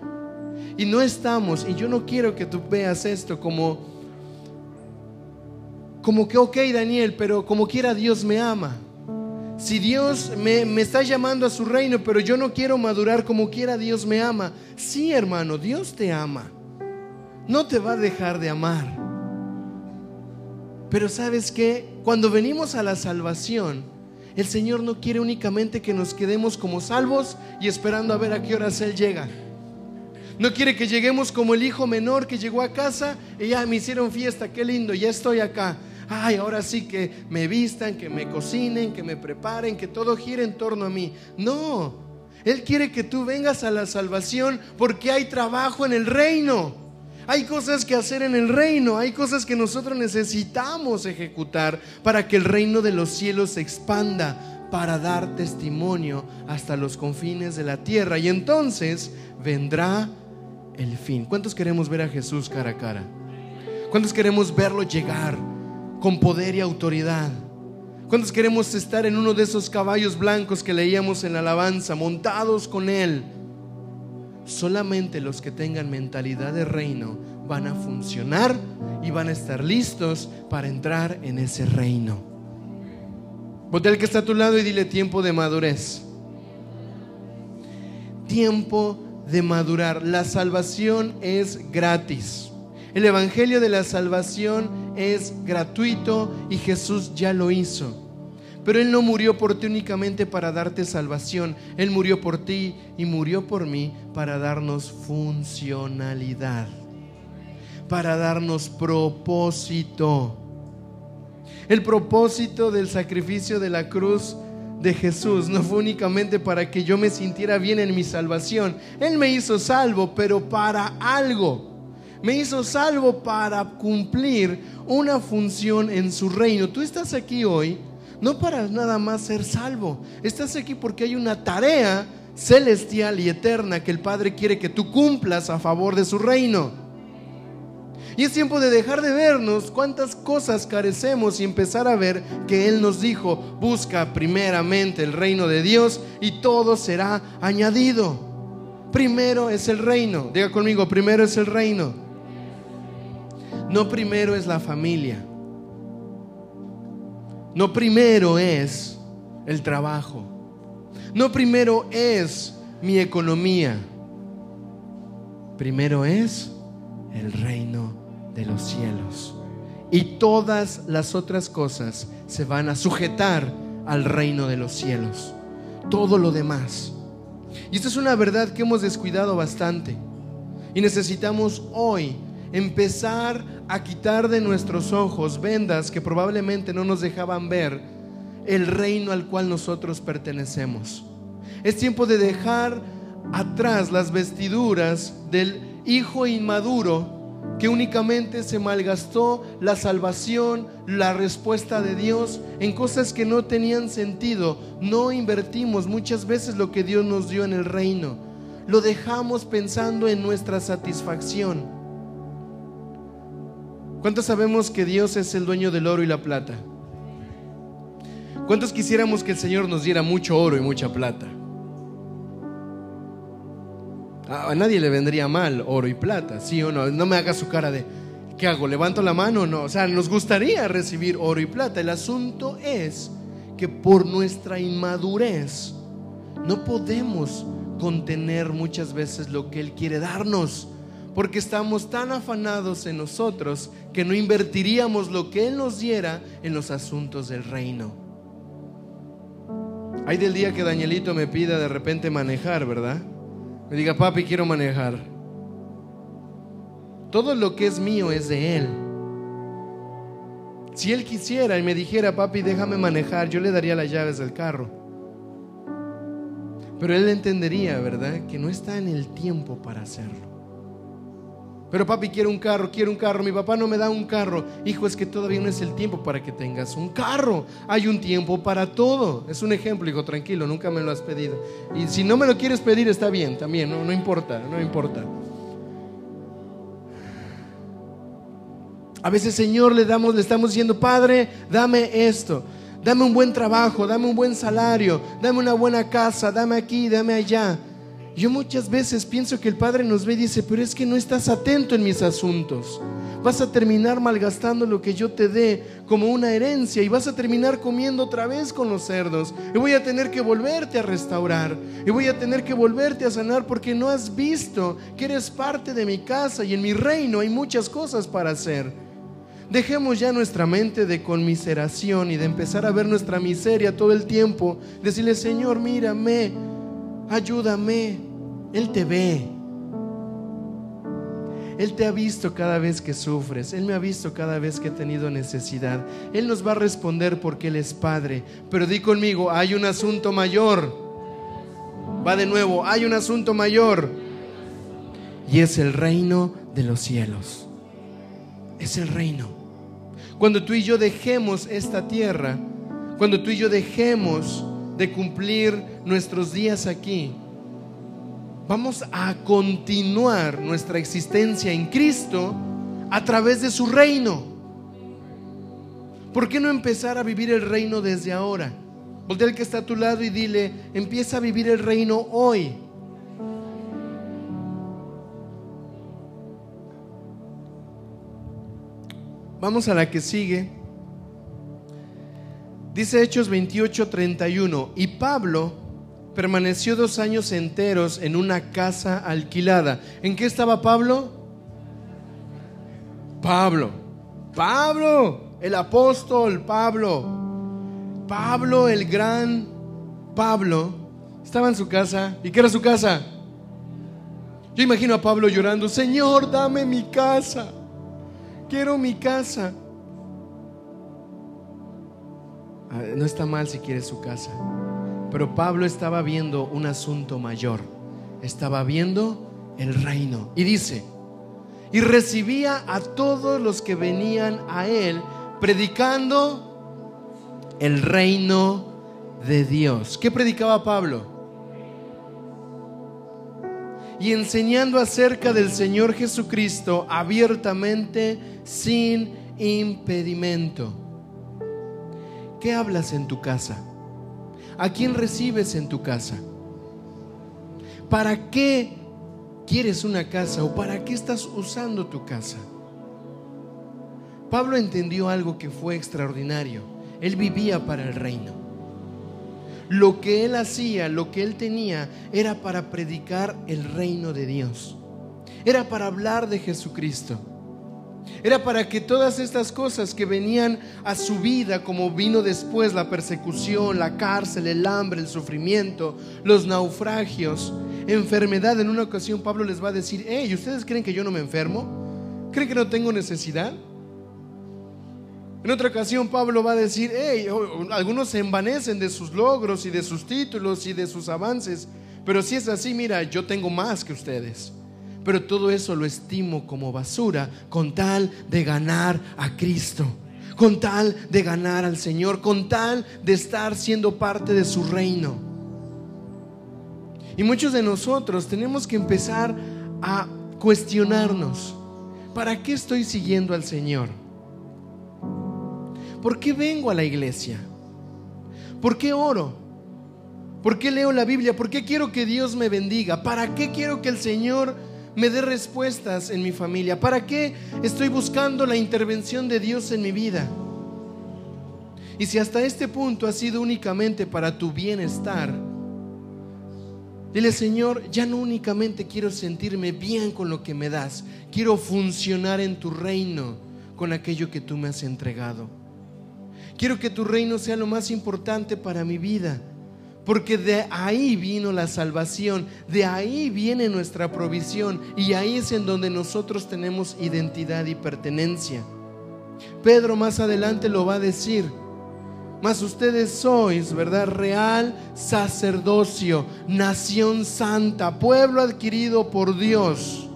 Y no estamos, y yo no quiero que tú veas esto como, como que, ok Daniel, pero como quiera Dios me ama. Si Dios me, me, está llamando a su reino, pero yo no quiero madurar como quiera, Dios me ama. Sí, hermano, Dios te ama. No te va a dejar de amar. Pero sabes que cuando venimos a la salvación, el Señor no quiere únicamente que nos quedemos como salvos y esperando a ver a qué horas Él llega. No quiere que lleguemos como el hijo menor que llegó a casa y ya me hicieron fiesta, qué lindo, ya estoy acá. Ay, ahora sí que me vistan, que me cocinen, que me preparen, que todo gire en torno a mí. No, Él quiere que tú vengas a la salvación porque hay trabajo en el reino. Hay cosas que hacer en el reino, hay cosas que nosotros necesitamos ejecutar para que el reino de los cielos se expanda, para dar testimonio hasta los confines de la tierra. Y entonces vendrá el fin. ¿Cuántos queremos ver a Jesús cara a cara? ¿Cuántos queremos verlo llegar con poder y autoridad? ¿Cuántos queremos estar en uno de esos caballos blancos que leíamos en la alabanza, montados con Él? Solamente los que tengan mentalidad de reino van a funcionar y van a estar listos para entrar en ese reino. Bote al que está a tu lado y dile tiempo de madurez. Tiempo de madurar. La salvación es gratis. El Evangelio de la salvación es gratuito y Jesús ya lo hizo. Pero Él no murió por ti únicamente para darte salvación. Él murió por ti y murió por mí para darnos funcionalidad, para darnos propósito. El propósito del sacrificio de la cruz de Jesús no fue únicamente para que yo me sintiera bien en mi salvación. Él me hizo salvo, pero para algo. Me hizo salvo para cumplir una función en su reino. Tú estás aquí hoy no para nada más ser salvo. Estás aquí porque hay una tarea celestial y eterna que el Padre quiere que tú cumplas a favor de su reino. Y es tiempo de dejar de vernos cuántas cosas carecemos y empezar a ver que Él nos dijo, busca primeramente el reino de Dios y todo será añadido. Primero es el reino. Diga conmigo, primero es el reino. No primero es la familia. No primero es el trabajo. No primero es mi economía. Primero es el reino de los cielos. Y todas las otras cosas se van a sujetar al reino de los cielos. Todo lo demás. Y esta es una verdad que hemos descuidado bastante. Y necesitamos hoy empezar a quitar de nuestros ojos vendas que probablemente no nos dejaban ver el reino al cual nosotros pertenecemos. Es tiempo de dejar atrás las vestiduras del hijo inmaduro que únicamente se malgastó la salvación, la respuesta de Dios en cosas que no tenían sentido. No invertimos muchas veces lo que Dios nos dio en el reino. Lo dejamos pensando en nuestra satisfacción. ¿Cuántos sabemos que Dios es el dueño del oro y la plata? ¿Cuántos quisiéramos que el Señor nos diera mucho oro y mucha plata? A nadie le vendría mal oro y plata, ¿sí o no? No me haga su cara de, ¿qué hago? ¿Levanto la mano o no? O sea, nos gustaría recibir oro y plata. El asunto es que por nuestra inmadurez no podemos contener muchas veces lo que Él quiere darnos porque estamos tan afanados en nosotros que no invertiríamos lo que Él nos diera en los asuntos del reino. Hay del día que Danielito me pida de repente manejar, ¿verdad? Me diga, papi, quiero manejar. todo lo que es mío es de Él. Si Él quisiera y me dijera, papi, déjame manejar, yo le daría las llaves del carro. Pero Él entendería, ¿verdad? Que no está en el tiempo para hacerlo. Pero papi, quiero un carro, quiero un carro. Mi papá no me da un carro. Hijo, es que todavía no es el tiempo para que tengas un carro. Hay un tiempo para todo. Es un ejemplo, hijo, tranquilo, nunca me lo has pedido. Y si no me lo quieres pedir, está bien, también, no, no importa, no importa. A veces, Señor, le damos, le estamos diciendo, Padre, dame esto. Dame un buen trabajo, dame un buen salario, dame una buena casa, dame aquí, dame allá. Yo muchas veces pienso que el Padre nos ve y dice, pero es que no estás atento en mis asuntos. Vas a terminar malgastando lo que yo te dé como una herencia y vas a terminar comiendo otra vez con los cerdos. Y voy a tener que volverte a restaurar. Y voy a tener que volverte a sanar porque no has visto que eres parte de mi casa y en mi reino hay muchas cosas para hacer. Dejemos ya nuestra mente de conmiseración y de empezar a ver nuestra miseria todo el tiempo. Decirle, Señor, mírame ayúdame. Él te ve. Él te ha visto cada vez que sufres. Él me ha visto cada vez que he tenido necesidad. Él nos va a responder porque Él es Padre. Pero di conmigo, hay un asunto mayor. Va de nuevo, hay un asunto mayor. Y es el reino de los cielos. Es el reino. Cuando tú y yo dejemos esta tierra, cuando tú y yo dejemos de cumplir nuestros días aquí, vamos a continuar nuestra existencia en Cristo a través de su reino. ¿Por qué no empezar a vivir el reino desde ahora? Voltea al que está a tu lado y dile, empieza a vivir el reino hoy. Vamos a la que sigue. Dice Hechos 28, 31, y Pablo permaneció dos años enteros en una casa alquilada. ¿En qué estaba Pablo? Pablo, Pablo, el apóstol Pablo, Pablo, el gran Pablo, estaba en su casa. ¿Y qué era su casa? Yo imagino a Pablo llorando, Señor, dame mi casa, quiero mi casa. No está mal si quiere su casa. Pero Pablo estaba viendo un asunto mayor. Estaba viendo el reino. Y dice, y recibía a todos los que venían a él predicando el reino de Dios. ¿Qué predicaba Pablo? Y enseñando acerca del Señor Jesucristo abiertamente sin impedimento. Qué hablas en tu casa? ¿A quién recibes en tu casa? ¿Para qué quieres una casa o para qué estás usando tu casa? Pablo entendió algo que fue extraordinario. Él vivía para el reino. Lo que él hacía, lo que él tenía, era para predicar el reino de Dios. Era para hablar de Jesucristo. Era para que todas estas cosas que venían a su vida, como vino después la persecución, la cárcel, el hambre, el sufrimiento, los naufragios, enfermedad, en una ocasión Pablo les va a decir, hey, ¿ustedes creen que yo no me enfermo? ¿Creen que no tengo necesidad? En otra ocasión Pablo va a decir, hey, algunos se envanecen de sus logros y de sus títulos y de sus avances, pero si es así, mira, yo tengo más que ustedes pero todo eso lo estimo como basura con tal de ganar a Cristo, con tal de ganar al Señor, con tal de estar siendo parte de su reino. Y muchos de nosotros tenemos que empezar a cuestionarnos, ¿para qué estoy siguiendo al Señor? ¿Por qué vengo a la iglesia? ¿Por qué oro? ¿Por qué leo la Biblia? ¿Por qué quiero que Dios me bendiga? ¿Para qué quiero que el Señor me dé respuestas en mi familia? ¿Para qué estoy buscando la intervención de Dios en mi vida? Y si hasta este punto ha sido únicamente para tu bienestar, dile Señor, ya no únicamente quiero sentirme bien con lo que me das, quiero funcionar en tu reino con aquello que tú me has entregado. Quiero que tu reino sea lo más importante para mi vida Porque de ahí vino la salvación, de ahí viene nuestra provisión y ahí es en donde nosotros tenemos identidad y pertenencia. Pedro más adelante lo va a decir. Mas ustedes sois, ¿verdad? Real sacerdocio, nación santa, pueblo adquirido por Dios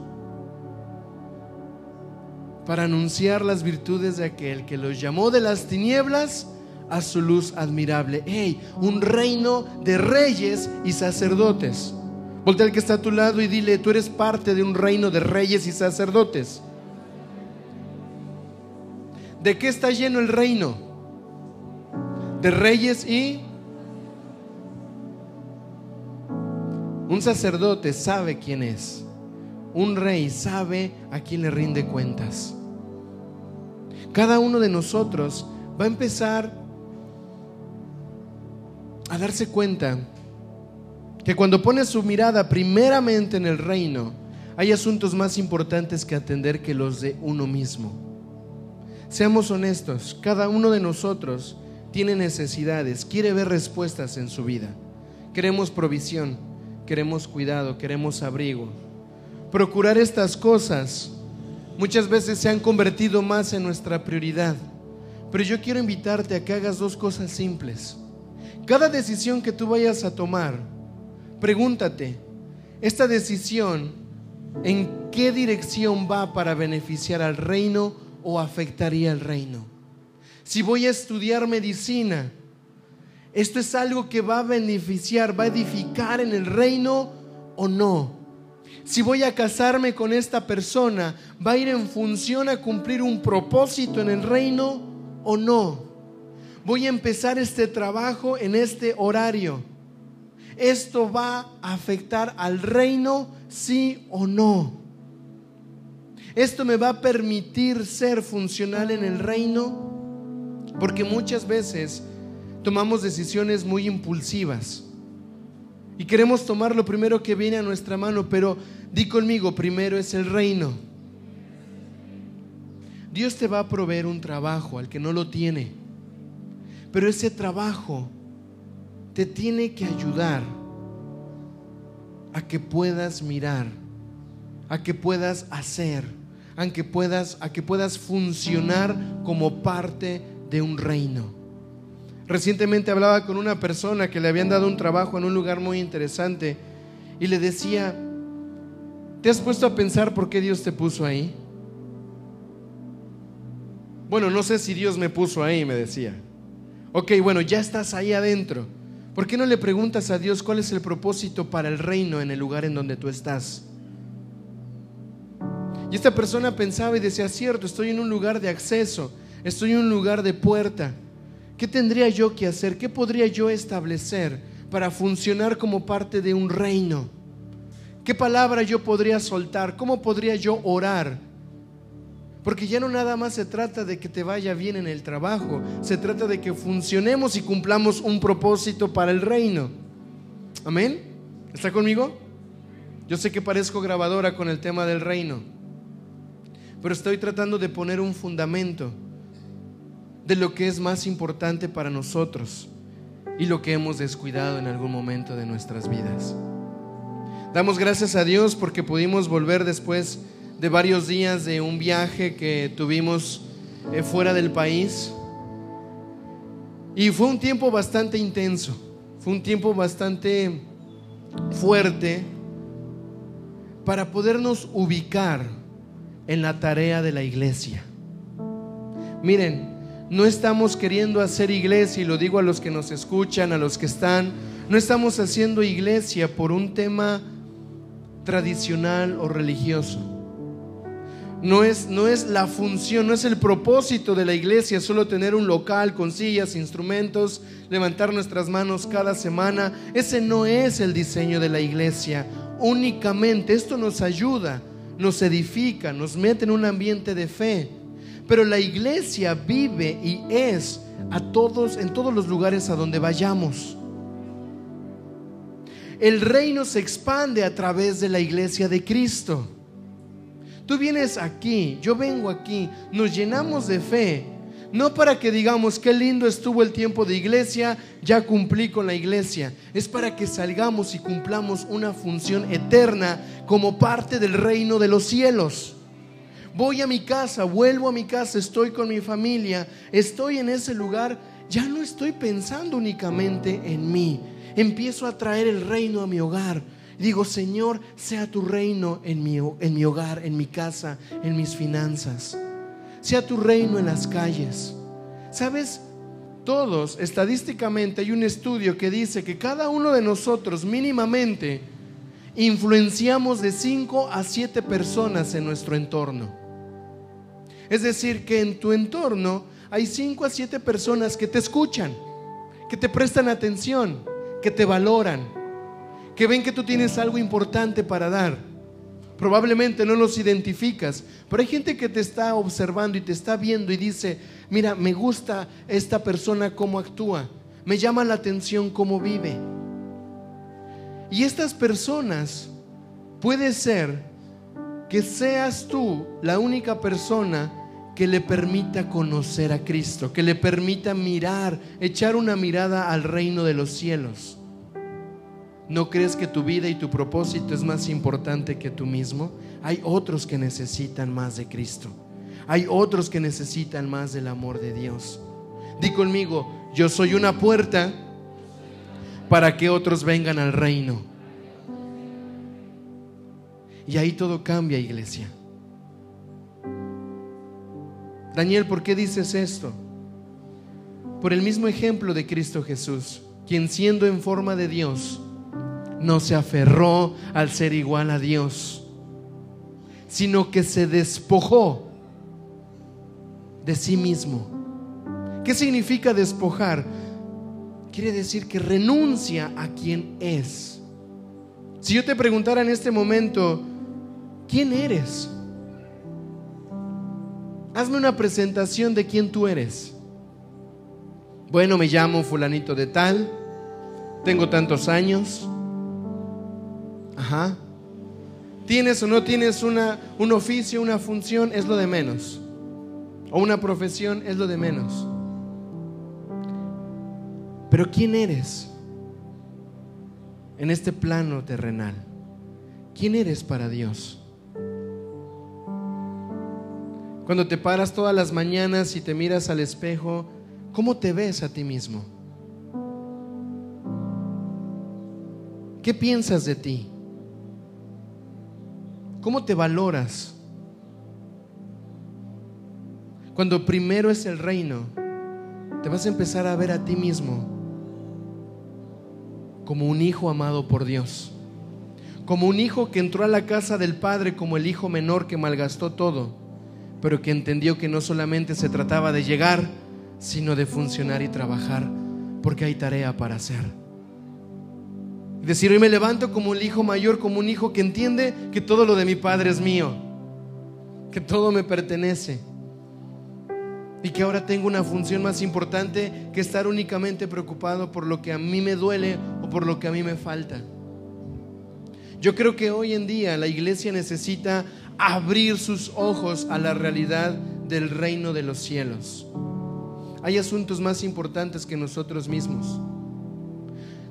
para anunciar las virtudes de aquel que los llamó de las tinieblas a su luz admirable. ¡Hey! Un reino de reyes y sacerdotes. Voltea al que está a tu lado y dile, tú eres parte de un reino de reyes y sacerdotes. ¿De qué está lleno el reino? De reyes y... Un sacerdote sabe quién es. Un rey sabe a quién le rinde cuentas. Cada uno de nosotros va a empezar a darse cuenta que cuando pone su mirada primeramente en el reino, hay asuntos más importantes que atender que los de uno mismo. Seamos honestos, cada uno de nosotros tiene necesidades, quiere ver respuestas en su vida. Queremos provisión, queremos cuidado, queremos abrigo. Procurar estas cosas muchas veces se han convertido más en nuestra prioridad. Pero yo quiero invitarte a que hagas dos cosas simples. Cada decisión que tú vayas a tomar, pregúntate, ¿esta decisión en qué dirección va para beneficiar al reino o afectaría al reino? Si voy a estudiar medicina, ¿esto es algo que va a beneficiar, va a edificar en el reino o no? Si voy a casarme con esta persona, ¿va a ir en función a cumplir un propósito en el reino o no? Voy a empezar este trabajo en este horario. ¿Esto va a afectar al reino, sí o no? ¿Esto me va a permitir ser funcional en el reino? Porque muchas veces tomamos decisiones muy impulsivas y queremos tomar lo primero que viene a nuestra mano, pero di conmigo, primero es el reino. Dios te va a proveer un trabajo al que no lo tiene. Pero ese trabajo te tiene que ayudar a que puedas mirar, a que puedas hacer, a que puedas, a que puedas funcionar como parte de un reino. Recientemente hablaba con una persona que le habían dado un trabajo en un lugar muy interesante y le decía, ¿te has puesto a pensar por qué Dios te puso ahí? Bueno, no sé si Dios me puso ahí, me decía. Ok, bueno, ya estás ahí adentro. ¿Por qué no le preguntas a Dios cuál es el propósito para el reino en el lugar en donde tú estás? Y esta persona pensaba y decía, cierto, estoy en un lugar de acceso, estoy en un lugar de puerta. ¿Qué tendría yo que hacer? ¿Qué podría yo establecer para funcionar como parte de un reino? ¿Qué palabra yo podría soltar? ¿Cómo podría yo orar? Porque ya no nada más se trata de que te vaya bien en el trabajo, se trata de que funcionemos y cumplamos un propósito para el reino. Amén. ¿Está conmigo? Yo sé que parezco grabadora con el tema del reino, pero estoy tratando de poner un fundamento de lo que es más importante para nosotros y lo que hemos descuidado en algún momento de nuestras vidas. Damos gracias a Dios porque pudimos volver después de varios días de un viaje que tuvimos eh, fuera del país. Y fue un tiempo bastante intenso, fue un tiempo bastante fuerte para podernos ubicar en la tarea de la iglesia. Miren, no estamos queriendo hacer iglesia, y lo digo a los que nos escuchan, a los que están, no estamos haciendo iglesia por un tema tradicional o religioso. No es, no es la función, no es el propósito de la iglesia solo tener un local con sillas, instrumentos, levantar nuestras manos cada semana. Ese no es el diseño de la iglesia. Únicamente esto nos ayuda, nos edifica, nos mete en un ambiente de fe. Pero la iglesia vive y es a todos en todos los lugares a donde vayamos. El reino se expande a través de la iglesia de Cristo. Tú vienes aquí, yo vengo aquí, nos llenamos de fe, No para que digamos, qué lindo estuvo el tiempo de iglesia, ya cumplí con la iglesia. Es para que salgamos y cumplamos una función eterna como parte del reino de los cielos. Voy a mi casa, vuelvo a mi casa, estoy con mi familia, estoy en ese lugar, ya no estoy pensando únicamente en mí. Empiezo a traer el reino a mi hogar. Digo, Señor, sea tu reino en mi, en mi hogar, en mi casa, en mis finanzas sea tu reino en las calles. ¿Sabes? Todos, estadísticamente, hay un estudio que dice que cada uno de nosotros mínimamente influenciamos de 5 a 7 personas en nuestro entorno. Es decir, que en tu entorno hay 5 a 7 personas que te escuchan, que te prestan atención, que te valoran, que ven que tú tienes algo importante para dar. Probablemente no los identificas, pero hay gente que te está observando y te está viendo y dice, mira, me gusta esta persona cómo actúa, me llama la atención cómo vive. Y estas personas puede ser que seas tú la única persona que le permita conocer a Cristo, que le permita mirar, echar una mirada al reino de los cielos. ¿No crees que tu vida y tu propósito es más importante que tú mismo? Hay otros que necesitan más de Cristo. Hay otros que necesitan más del amor de Dios. Di conmigo, yo soy una puerta para que otros vengan al reino. Y ahí todo cambia, iglesia. Daniel, ¿por qué dices esto? Por el mismo ejemplo de Cristo Jesús, quien siendo en forma de Dios, no se aferró al ser igual a Dios, sino que se despojó de sí mismo. ¿Qué significa despojar? Quiere decir que renuncia a quien es. Si yo te preguntara en este momento, ¿quién eres? Hazme una presentación de quién tú eres. Bueno, me llamo fulanito de tal, tengo tantos años, Ajá. Tienes o no tienes una, un oficio, una función, es lo de menos. O una profesión, es lo de menos. Pero ¿quién eres en este plano terrenal? ¿Quién eres para Dios? Cuando te paras todas las mañanas y te miras al espejo, ¿cómo te ves a ti mismo? ¿Qué piensas de ti? ¿Cómo te valoras? Cuando primero es el reino, te vas a empezar a ver a ti mismo como un hijo amado por Dios, como un hijo que entró a la casa del Padre como el hijo menor que malgastó todo, pero que entendió que no solamente se trataba de llegar, sino de funcionar y trabajar, porque hay tarea para hacer. Decir, hoy me levanto como un hijo mayor, como un hijo que entiende que todo lo de mi padre es mío, que todo me pertenece. Y que ahora tengo una función más importante que estar únicamente preocupado por lo que a mí me duele o por lo que a mí me falta. Yo creo que hoy en día la iglesia necesita abrir sus ojos a la realidad del reino de los cielos. Hay asuntos más importantes que nosotros mismos.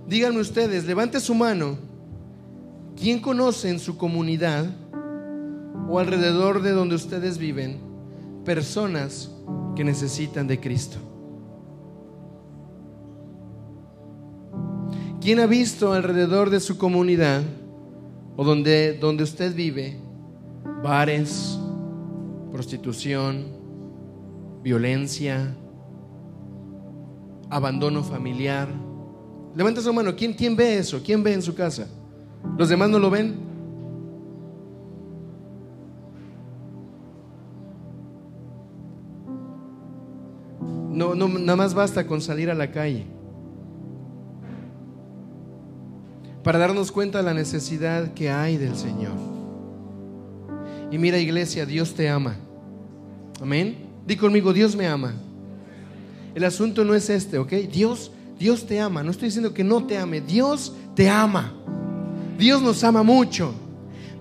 Díganme ustedes, levante su mano. ¿Quién conoce en su comunidad o alrededor de donde ustedes viven personas que necesitan de Cristo? ¿Quién ha visto alrededor de su comunidad o donde, donde usted vive bares, prostitución, violencia, abandono familiar? Levanta su mano. ¿Quién, ¿Quién ve eso? ¿Quién ve en su casa? ¿Los demás no lo ven? No, no, nada más basta con salir a la calle para darnos cuenta de la necesidad que hay del Señor. Y mira iglesia, Dios te ama. Amén. Di conmigo, Dios me ama. El asunto no es este, ¿ok? Dios Dios te ama. No estoy diciendo que no te ame. Dios te ama. Dios nos ama mucho.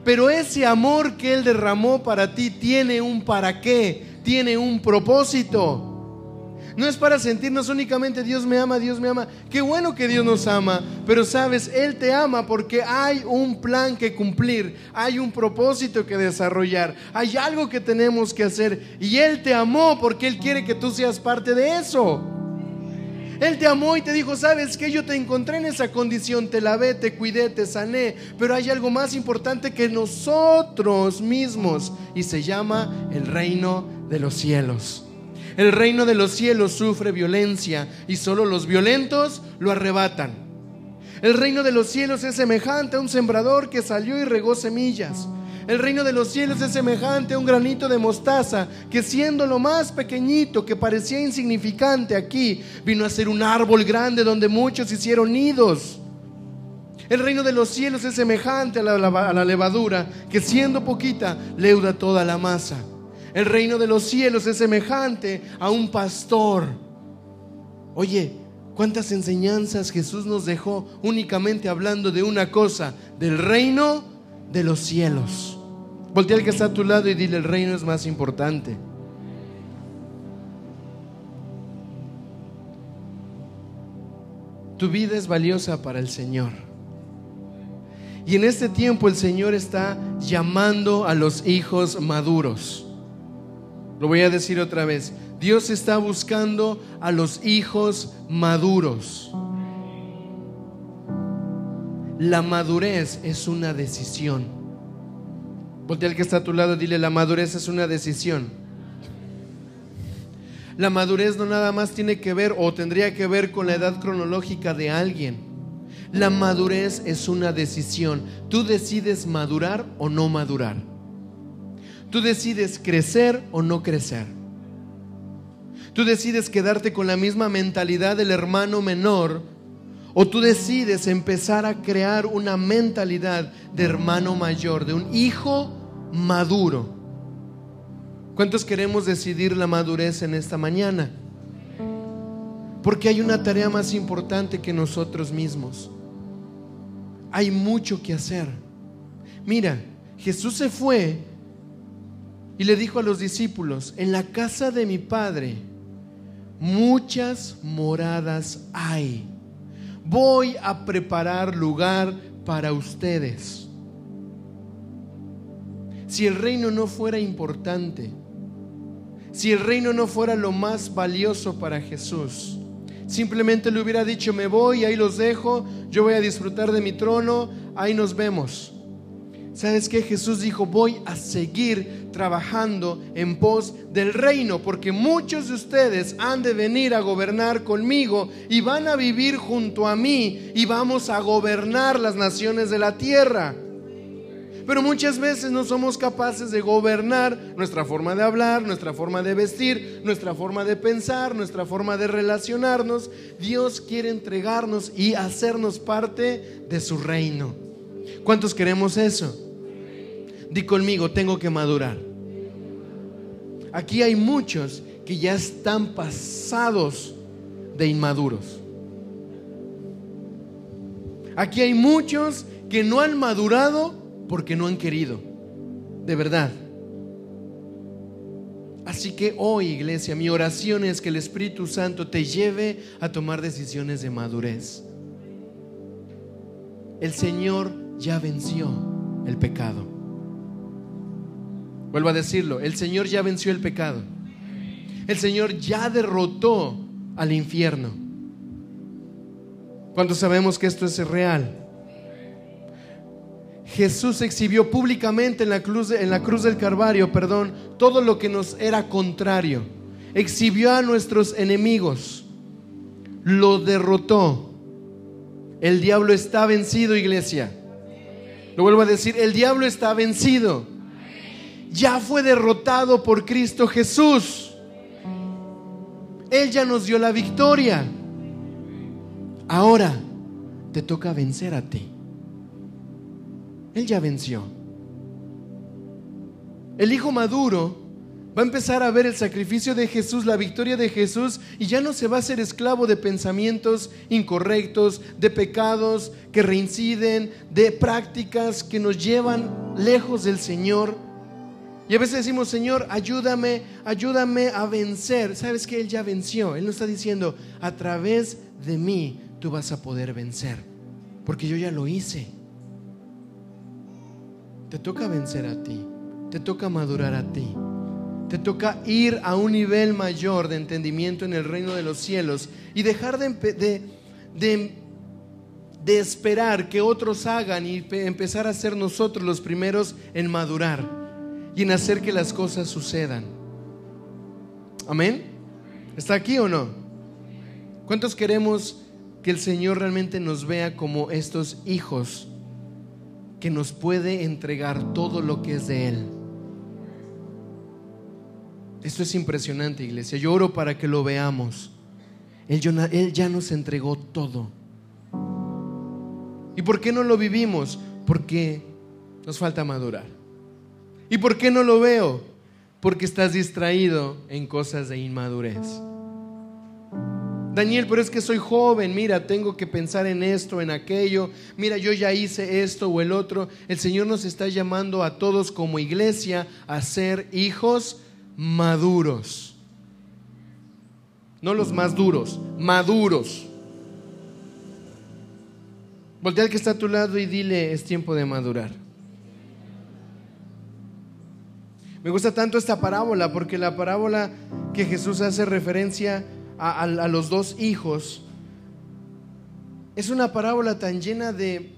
Pero ese amor que Él derramó para ti tiene un para qué, tiene un propósito. No es para sentirnos únicamente Dios me ama, Dios me ama. Qué bueno que Dios nos ama, pero sabes, Él te ama porque hay un plan que cumplir, hay un propósito que desarrollar, hay algo que tenemos que hacer. Y Él te amó porque Él quiere que tú seas parte de eso. Él te amó y te dijo, sabes que yo te encontré en esa condición, te lavé, te cuidé, te sané, pero hay algo más importante que nosotros mismos y se llama el reino de los cielos. El reino de los cielos sufre violencia y solo los violentos lo arrebatan. El reino de los cielos es semejante a un sembrador que salió y regó semillas. El reino de los cielos es semejante a un granito de mostaza que siendo lo más pequeñito que parecía insignificante aquí, vino a ser un árbol grande donde muchos hicieron nidos. El reino de los cielos es semejante a la, levadura que siendo poquita leuda toda la masa. El reino de los cielos es semejante a un pastor. Oye, ¿cuántas enseñanzas Jesús nos dejó únicamente hablando de una cosa, del reino de los cielos? Voltea al que está a tu lado y dile, el reino es más importante. Tu vida es valiosa para el Señor. Y en este tiempo el Señor está llamando a los hijos maduros. Lo voy a decir otra vez. Dios está buscando a los hijos maduros. La madurez es una decisión. Voltea al que está a tu lado, dile, la madurez es una decisión. La madurez no nada más tiene que ver o tendría que ver con la edad cronológica de alguien. La madurez es una decisión. Tú decides madurar o no madurar. Tú decides crecer o no crecer. Tú decides quedarte con la misma mentalidad del hermano menor o tú decides empezar a crear una mentalidad de hermano mayor, de un hijo maduro. ¿Cuántos queremos decidir la madurez en esta mañana? Porque hay una tarea más importante que nosotros mismos. Hay mucho que hacer. Mira, Jesús se fue y le dijo a los discípulos, en la casa de mi Padre muchas moradas hay. Voy a preparar lugar para ustedes. Si el reino no fuera importante, si el reino no fuera lo más valioso para Jesús, simplemente le hubiera dicho, me voy, ahí los dejo, yo voy a disfrutar de mi trono, ahí nos vemos. ¿Sabes qué? Jesús dijo, voy a seguir trabajando en pos del reino, porque muchos de ustedes han de venir a gobernar conmigo y van a vivir junto a mí y vamos a gobernar las naciones de la tierra. Pero muchas veces no somos capaces de gobernar nuestra forma de hablar, nuestra forma de vestir, nuestra forma de pensar, nuestra forma de relacionarnos. Dios quiere entregarnos y hacernos parte de su reino. ¿Cuántos queremos eso? Di conmigo, tengo que madurar. Aquí hay muchos que ya están pasados de inmaduros. Aquí hay muchos que no han madurado porque no han querido. De verdad. Así que hoy, iglesia, mi oración es que el Espíritu Santo te lleve a tomar decisiones de madurez. El Señor ya venció el pecado. Vuelvo a decirlo, el Señor ya venció el pecado. El Señor ya derrotó al infierno. Cuando sabemos que esto es real? Jesús exhibió públicamente en la, cruz, en la cruz del Calvario, perdón, todo lo que nos era contrario. Exhibió a nuestros enemigos. Lo derrotó. El diablo está vencido, iglesia. Lo vuelvo a decir, el diablo está vencido ya fue derrotado por Cristo Jesús. Él ya nos dio la victoria. Ahora te toca vencer a ti. Él ya venció. El hijo maduro va a empezar a ver el sacrificio de Jesús, la victoria de Jesús, y ya no se va a ser esclavo de pensamientos incorrectos, de pecados que reinciden, de prácticas que nos llevan lejos del Señor Y a veces decimos, Señor, ayúdame, ayúdame a vencer. ¿Sabes que Él ya venció? Él nos está diciendo, a través de mí tú vas a poder vencer. Porque yo ya lo hice. Te toca vencer a ti. Te toca madurar a ti. Te toca ir a un nivel mayor de entendimiento en el reino de los cielos y dejar de, de, de, esperar que otros hagan y empezar a ser nosotros los primeros en madurar y en hacer que las cosas sucedan. Amén. ¿Está aquí o no? ¿Cuántos queremos que el Señor realmente nos vea como estos hijos que nos puede entregar todo lo que es de Él? Esto es impresionante, iglesia. Yo oro para que lo veamos. Él, él ya nos entregó todo. ¿Y por qué no lo vivimos? Porque nos falta madurar. ¿Y por qué no lo veo? Porque estás distraído en cosas de inmadurez. Daniel, pero es que soy joven, mira, tengo que pensar en esto, en aquello, mira, yo ya hice esto o el otro. El Señor nos está llamando a todos como iglesia a ser hijos maduros. No los más duros, maduros. Voltea al que está a tu lado y dile, es tiempo de madurar. Me gusta tanto esta parábola porque la parábola que Jesús hace referencia a, los dos hijos es una parábola tan llena de,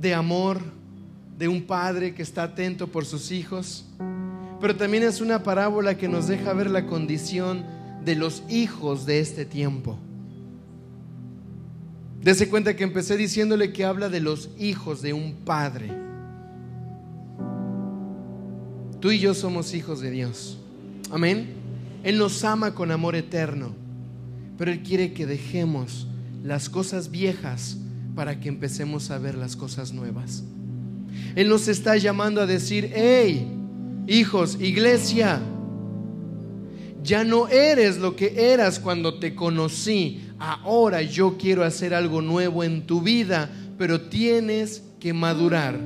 de amor, de un padre que está atento por sus hijos, pero también es una parábola que nos deja ver la condición de los hijos de este tiempo. Dese cuenta que empecé diciéndole que habla de los hijos de un padre. Tú y yo somos hijos de Dios. Amén. Él nos ama con amor eterno, pero Él quiere que dejemos las cosas viejas para que empecemos a ver las cosas nuevas. Él nos está llamando a decir, hey, hijos, iglesia, ya no eres lo que eras cuando te conocí. Ahora yo quiero hacer algo nuevo en tu vida, pero tienes que madurar.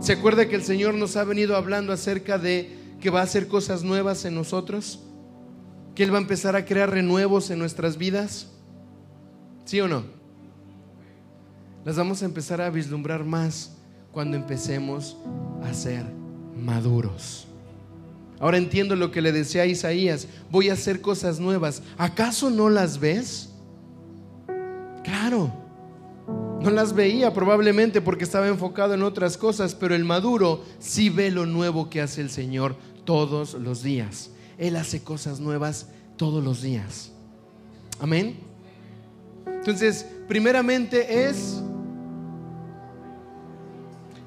¿Se acuerda que el Señor nos ha venido hablando acerca de que va a hacer cosas nuevas en nosotros? ¿Que Él va a empezar a crear renuevos en nuestras vidas? ¿Sí o no? Las vamos a empezar a vislumbrar más cuando empecemos a ser maduros. Ahora entiendo lo que le decía a Isaías, voy a hacer cosas nuevas. ¿Acaso no las ves? Claro. No las veía probablemente porque estaba enfocado en otras cosas, pero el maduro sí ve lo nuevo que hace el Señor todos los días. Él hace cosas nuevas todos los días. Amén. Entonces, primeramente es,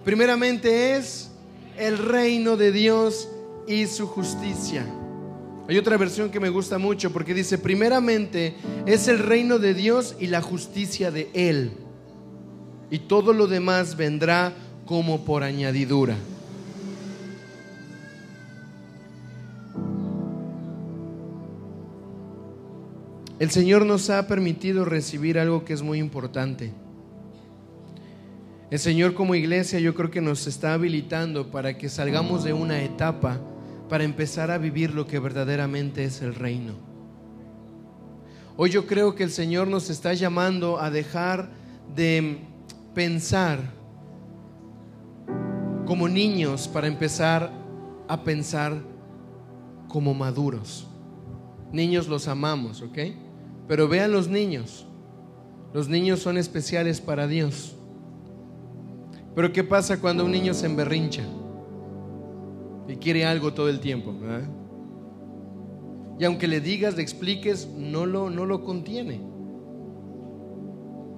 primeramente es el reino de Dios y su justicia. Hay otra versión que me gusta mucho porque dice, primeramente es el reino de Dios y la justicia de Él y todo lo demás vendrá como por añadidura. El Señor nos ha permitido recibir algo que es muy importante. El Señor como iglesia yo creo que nos está habilitando para que salgamos de una etapa para empezar a vivir lo que verdaderamente es el reino. Hoy yo creo que el Señor nos está llamando a dejar de pensar como niños para empezar a pensar como maduros. Niños los amamos, ¿ok? Pero vean los niños. Los niños son especiales para Dios. Pero ¿qué pasa cuando un niño se emberrincha? Y quiere algo todo el tiempo, Y aunque le digas, le expliques, no lo, no lo contiene.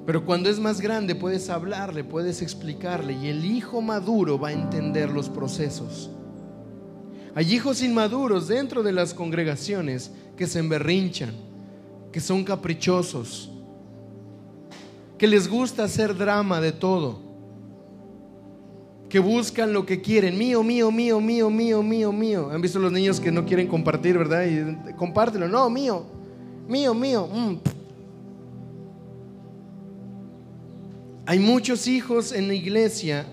Pero cuando es más grande puedes hablarle, puedes explicarle y el hijo maduro va a entender los procesos. Hay hijos inmaduros dentro de las congregaciones que se emberrinchan, que son caprichosos, que les gusta hacer drama de todo, que buscan lo que quieren, mío, mío, mío, mío, mío, mío, mío. ¿Han visto los niños que no quieren compartir, verdad? Y compártelo, no, mío, mío, mío. Mm, hay muchos hijos en la iglesia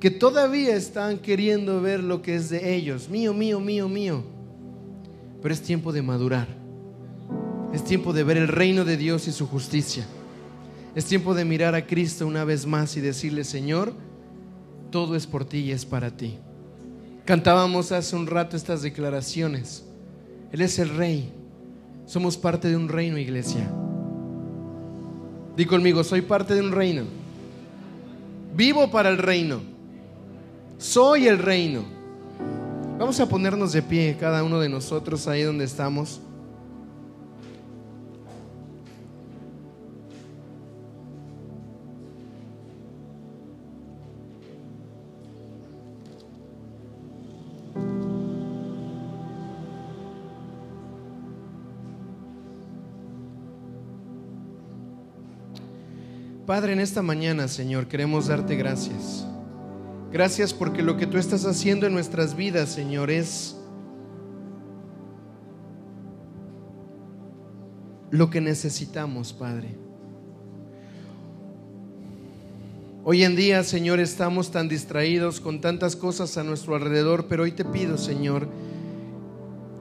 que todavía están queriendo ver lo que es de ellos, mío, mío, mío, mío. Pero es tiempo de madurar. Es tiempo de ver el reino de Dios y su justicia. Es tiempo de mirar a Cristo una vez más y decirle, Señor, todo es por ti y es para ti. Cantábamos hace un rato estas declaraciones. Él es el rey. Somos parte de un reino, iglesia. Di conmigo, soy parte de un reino. Vivo para el reino. Soy el reino. Vamos a ponernos de pie, cada uno de nosotros, ahí donde estamos. Padre, en esta mañana, Señor, queremos darte gracias. Gracias porque lo que tú estás haciendo en nuestras vidas, Señor, es lo que necesitamos, Padre. Hoy en día, Señor, estamos tan distraídos con tantas cosas a nuestro alrededor, pero hoy te pido, Señor,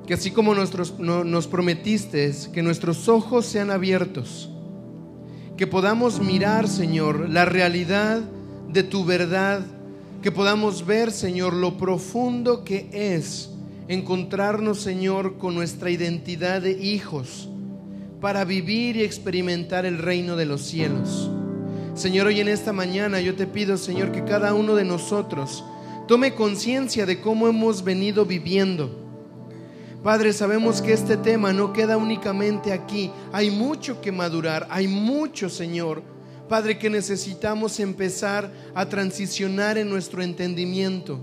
que así como nos prometiste, que nuestros ojos sean abiertos que podamos mirar, Señor, la realidad de tu verdad, que podamos ver, Señor, lo profundo que es encontrarnos, Señor, con nuestra identidad de hijos para vivir y experimentar el reino de los cielos. Señor, hoy en esta mañana yo te pido, Señor, que cada uno de nosotros tome conciencia de cómo hemos venido viviendo Padre, sabemos que este tema no queda únicamente aquí. Hay mucho que madurar, hay mucho, Señor. Padre, que necesitamos empezar a transicionar en nuestro entendimiento.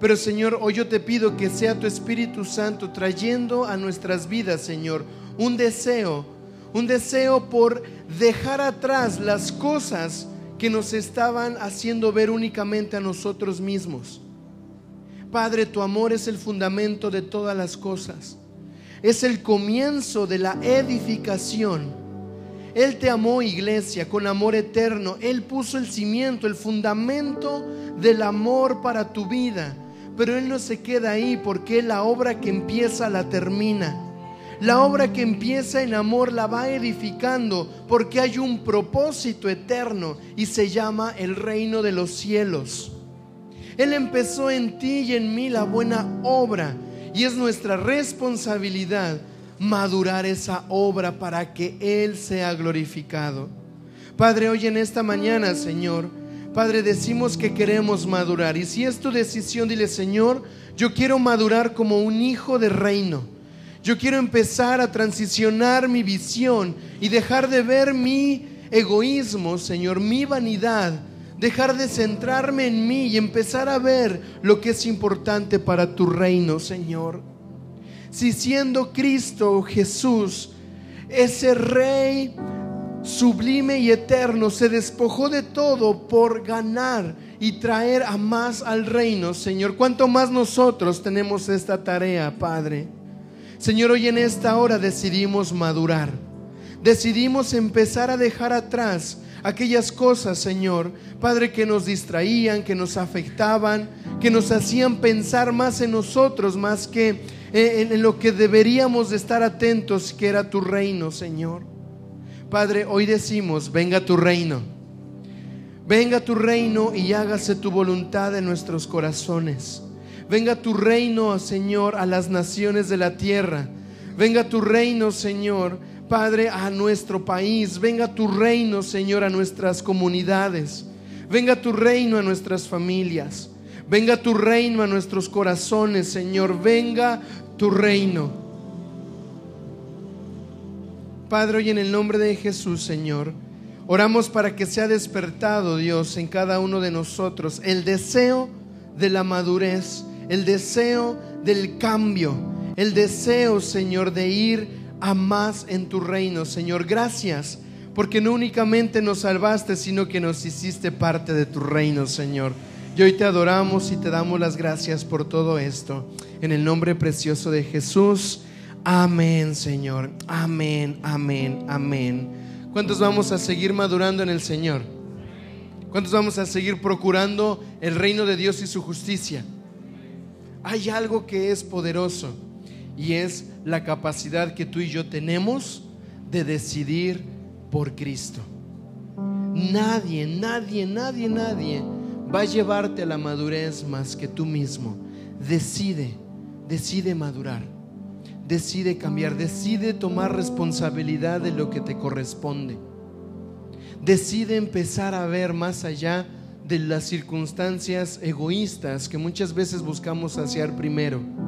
Pero Señor, hoy yo te pido que sea tu Espíritu Santo trayendo a nuestras vidas, Señor, un deseo, un deseo por dejar atrás las cosas que nos estaban haciendo ver únicamente a nosotros mismos. Padre, tu amor es el fundamento de todas las cosas. Es el comienzo de la edificación. Él te amó, iglesia, con amor eterno. Él puso el cimiento, el fundamento del amor para tu vida. Pero Él no se queda ahí porque la obra que empieza la termina. La obra que empieza en amor la va edificando porque hay un propósito eterno y se llama el reino de los cielos. Él empezó en ti y en mí la buena obra y es nuestra responsabilidad madurar esa obra para que Él sea glorificado. Padre, hoy en esta mañana, Señor, Padre, decimos que queremos madurar. Y si es tu decisión, dile, Señor, yo quiero madurar como un hijo de reino. Yo quiero empezar a transicionar mi visión y dejar de ver mi egoísmo, Señor, mi vanidad dejar de centrarme en mí y empezar a ver lo que es importante para tu reino, Señor. Si siendo Cristo Jesús, ese Rey sublime y eterno, se despojó de todo por ganar y traer a más al reino, Señor. ¿Cuánto más nosotros tenemos esta tarea, Padre? Señor, hoy en esta hora decidimos madurar. Decidimos empezar a dejar atrás aquellas cosas, Señor, Padre, que nos distraían, que nos afectaban, que nos hacían pensar más en nosotros, más que eh, en lo que deberíamos de estar atentos, que era tu reino, Señor. Padre, hoy decimos, venga tu reino. Venga tu reino y hágase tu voluntad en nuestros corazones. Venga tu reino, Señor, a las naciones de la tierra. Venga tu reino, Señor, Padre, a nuestro país. Venga tu reino, Señor, a nuestras comunidades. Venga tu reino a nuestras familias. Venga tu reino a nuestros corazones, Señor. Venga tu reino. Padre, hoy en el nombre de Jesús, Señor, oramos para que sea despertado, Dios, en cada uno de nosotros el deseo de la madurez, el deseo del cambio, el deseo, Señor, de ir a más en tu reino. Señor, gracias porque no únicamente nos salvaste, sino que nos hiciste parte de tu reino, Señor. Y hoy te adoramos y te damos las gracias por todo esto. En el nombre precioso de Jesús. Amén, Señor. Amén, amén, amén. ¿Cuántos vamos a seguir madurando en el Señor? ¿Cuántos vamos a seguir procurando el reino de Dios y su justicia? Hay algo que es poderoso y es la capacidad que tú y yo tenemos de decidir por Cristo. Nadie, nadie, nadie, nadie va a llevarte a la madurez más que tú mismo. Decide, decide madurar, decide cambiar, decide tomar responsabilidad de lo que te corresponde. Decide empezar a ver más allá de las circunstancias egoístas que muchas veces buscamos saciar primero.